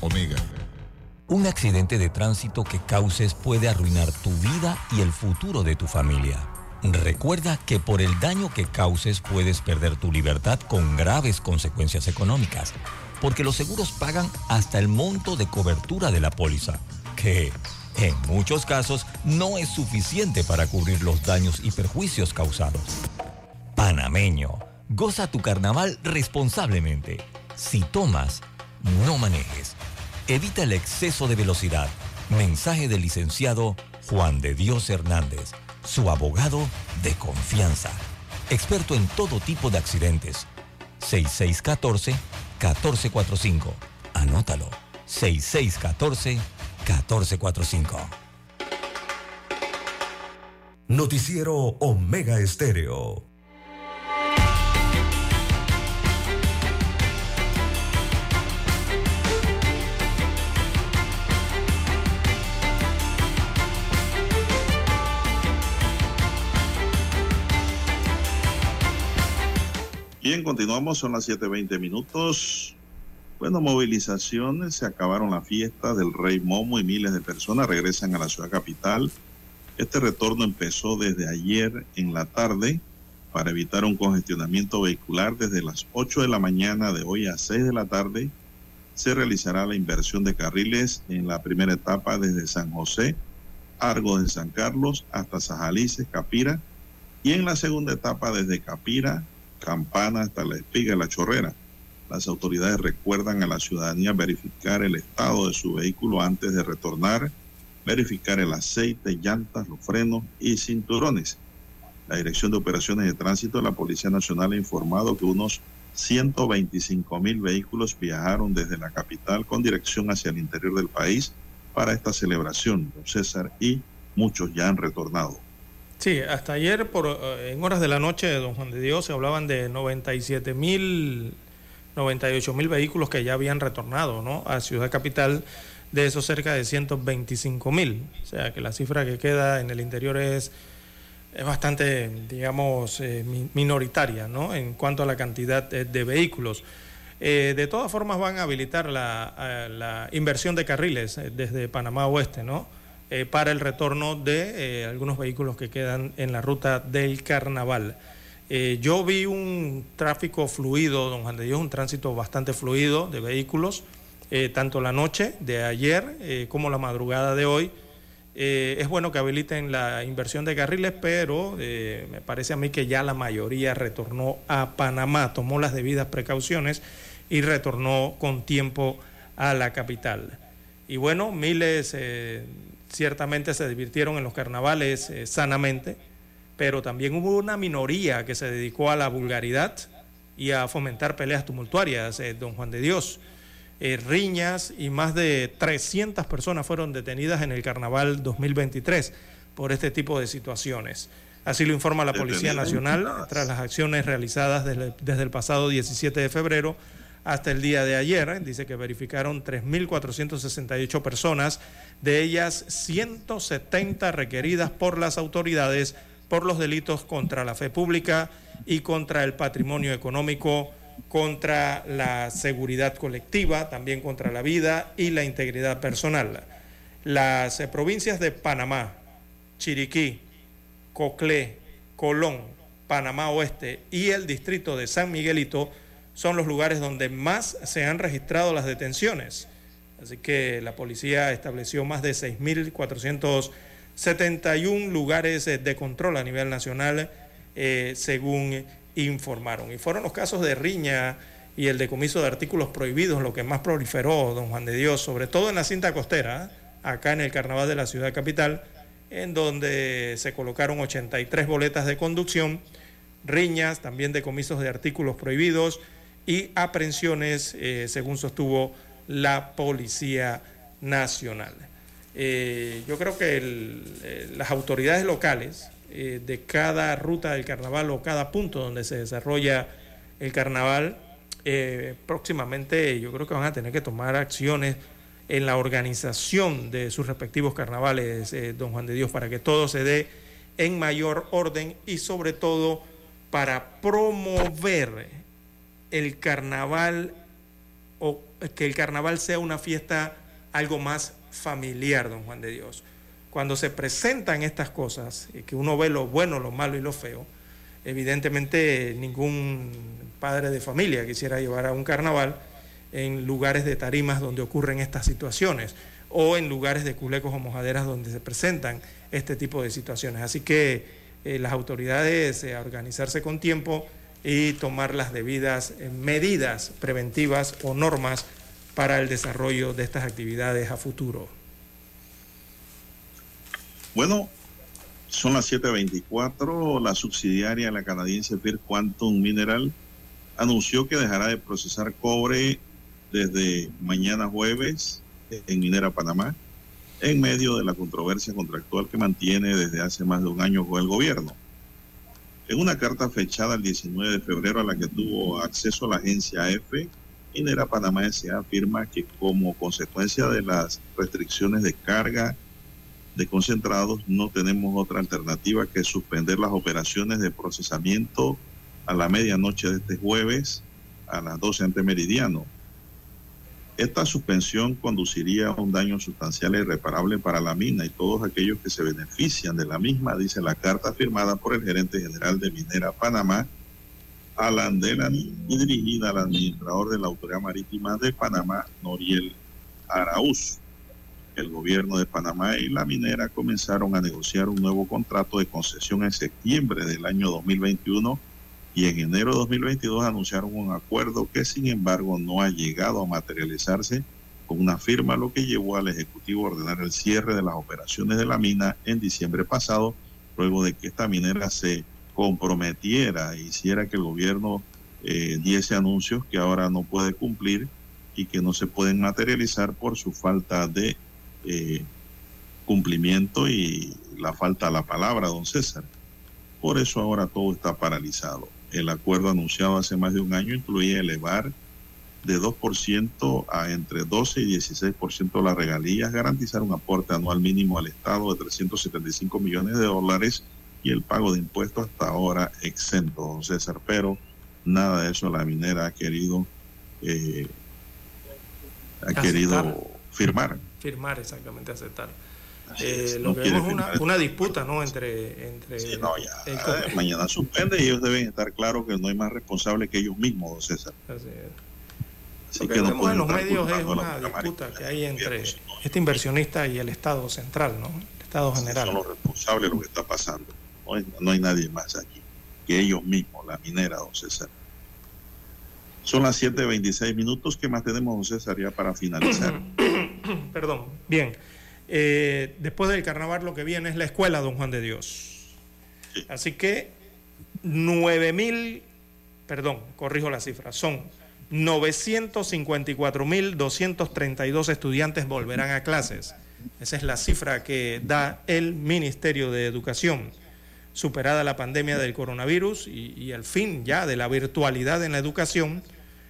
Omega. Un accidente de tránsito que causes puede arruinar tu vida y el futuro de tu familia. Recuerda que por el daño que causes puedes perder tu libertad con graves consecuencias económicas, porque los seguros pagan hasta el monto de cobertura de la póliza, que en muchos casos no es suficiente para cubrir los daños y perjuicios causados. Panameño, goza tu carnaval responsablemente. Si tomas, no manejes. Evita el exceso de velocidad. Mensaje del licenciado Juan de Dios Hernández, su abogado de confianza. Experto en todo tipo de accidentes. 6614-1445. Anótalo. 6614-1445. Noticiero Omega Estéreo. Bien, continuamos, son las 7.20 minutos. Bueno, movilizaciones, se acabaron las fiestas del Rey Momo y miles de personas regresan a la ciudad capital. Este retorno empezó desde ayer en la tarde para evitar un congestionamiento vehicular desde las 8 de la mañana de hoy a 6 de la tarde. Se realizará la inversión de carriles en la primera etapa desde San José, Argos de San Carlos hasta Sajalices, Capira, y en la segunda etapa desde Capira, Campana hasta la espiga la chorrera. Las autoridades recuerdan a la ciudadanía verificar el estado de su vehículo antes de retornar, verificar el aceite, llantas, los frenos y cinturones. La Dirección de Operaciones de Tránsito de la Policía Nacional ha informado que unos 125 mil vehículos viajaron desde la capital con dirección hacia el interior del país para esta celebración, don César, y muchos ya han retornado. Sí, hasta ayer por, eh, en horas de la noche Don Juan de Dios se hablaban de 97 mil, 98 mil vehículos que ya habían retornado ¿no? a Ciudad Capital, de esos cerca de 125 mil. O sea que la cifra que queda en el interior es, es bastante, digamos, eh, mi- minoritaria ¿no? en cuanto a la cantidad de, de vehículos. Eh, de todas formas van a habilitar la, eh, la inversión de carriles eh, desde Panamá Oeste, ¿no? Eh, para el retorno de eh, algunos vehículos que quedan en la ruta del carnaval. Eh, yo vi un tráfico fluido, don Juan de Dios, un tránsito bastante fluido de vehículos, eh, tanto la noche de ayer como la madrugada de hoy. Es bueno que habiliten la inversión de carriles, pero me parece a mí que ya la mayoría retornó a Panamá, tomó las debidas precauciones y retornó con tiempo a la capital. Y bueno, miles ciertamente se divirtieron en los carnavales eh, sanamente, pero también hubo una minoría que se dedicó a la vulgaridad y a fomentar peleas tumultuarias, eh, don Juan de Dios. eh, riñas y más de 300 personas fueron detenidas en el Carnaval 2023 por este tipo de situaciones. Así lo informa la Policía Nacional tras las acciones realizadas desde, desde el pasado 17 de febrero hasta el día de ayer. Dice que verificaron 3.468 personas, de ellas 170 requeridas por las autoridades por los delitos contra la fe pública y contra el patrimonio económico, contra la seguridad colectiva, también contra la vida y la integridad personal. Las eh, provincias de Panamá, Chiriquí, Coclé, Colón, Panamá Oeste y el distrito de San Miguelito son los lugares donde más se han registrado las detenciones. Así que la policía estableció más de 6.471 lugares eh, de control a nivel nacional, eh, según informaron. Y fueron los casos de riña y el decomiso de artículos prohibidos lo que más proliferó, don Juan de Dios, sobre todo en la cinta costera, acá en el carnaval de la ciudad capital, en donde se colocaron 83 boletas de conducción, riñas, también decomisos de artículos prohibidos, y aprehensiones, eh, según sostuvo la Policía Nacional. Eh, yo creo que eh, las autoridades locales de cada ruta del carnaval o cada punto donde se desarrolla el carnaval, próximamente yo creo que van a tener que tomar acciones en la organización de sus respectivos carnavales, don Juan de Dios, para que todo se dé en mayor orden y sobre todo para promover el carnaval o que el carnaval sea una fiesta algo más familiar, don Juan de Dios. Cuando se presentan estas cosas, y que uno ve lo bueno, lo malo y lo feo, evidentemente ningún padre de familia quisiera llevar a un carnaval en lugares de tarimas donde ocurren estas situaciones o en lugares de culecos o mojaderas donde se presentan este tipo de situaciones. Así que eh, las autoridades eh, a organizarse con tiempo, y tomar las debidas eh, medidas preventivas o normas para el desarrollo de estas actividades a futuro. Bueno, son las 7.24. La subsidiaria la canadiense First Quantum Mineral anunció que dejará de procesar cobre desde mañana jueves en Minera Panamá en medio de la controversia contractual que mantiene desde hace más de un año con el gobierno. En una carta fechada el 19 de febrero a la que tuvo acceso la agencia AF, Minera Panamá S.A. afirma que como consecuencia de las restricciones de carga de concentrados no tenemos otra alternativa que suspender las operaciones de procesamiento a la medianoche de este jueves a las 12 ante meridiano esta suspensión conduciría a un daño sustancial e irreparable para la mina y todos aquellos que se benefician de la misma, dice la carta firmada por el gerente general de Minera Panamá, Alan Delany, y dirigida al administrador de la Autoridad Marítima de Panamá, Noriel Araúz. El gobierno de Panamá y la minera comenzaron a negociar un nuevo contrato de concesión en septiembre del año 2021 y en enero de 2022 anunciaron un acuerdo que sin embargo no ha llegado a materializarse con una firma, lo que llevó al Ejecutivo a ordenar el cierre de las operaciones de la mina en diciembre pasado, luego de que esta minera se comprometiera e hiciera que el gobierno eh, diese anuncios que ahora no puede cumplir y que no se pueden materializar por su falta de eh, cumplimiento y la falta de la palabra, don César. Por eso ahora todo está paralizado. El acuerdo anunciado hace más de un año incluía elevar de 2% a entre 12 y 16% las regalías, garantizar un aporte anual mínimo al Estado de 375 millones de dólares y el pago de impuestos hasta ahora exento, don César. Pero nada de eso la minera ha querido, eh, ha querido firmar. Firmar, exactamente, aceptar. Eh, lo que vemos es una, una, disputa ¿no? entre... entre sí, no, ya, el... mañana suspende y ellos deben estar claros que no hay más responsable que ellos mismos, don César. Así Así lo que, que vemos en los medios es una disputa que hay entre este inversionista y el Estado central, ¿no? el Estado general. Son los responsables de lo que está pasando. No hay, no hay nadie más aquí que ellos mismos, la minera, don César. Son las 7.26 minutos. ¿Qué más tenemos, don César, ya para finalizar? [coughs] Perdón. Bien. Eh, después del carnaval lo que viene es la escuela Don Juan de Dios. Así que 9 mil, perdón, corrijo la cifra, son 954.232 estudiantes volverán a clases. Esa es la cifra que da el Ministerio de Educación. Superada la pandemia del coronavirus y, y el fin ya de la virtualidad en la educación,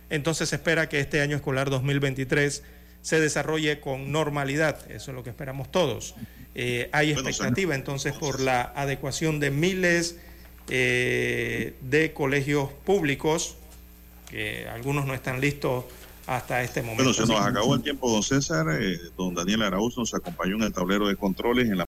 entonces se espera que este año escolar 2023 se desarrolle con normalidad. Eso es lo que esperamos todos. Eh, hay expectativa entonces por la adecuación de miles eh, de colegios públicos, que algunos no están listos hasta este momento. Bueno, se nos acabó el tiempo, don César. Eh, don Daniel Araúz nos acompañó en el tablero de controles en la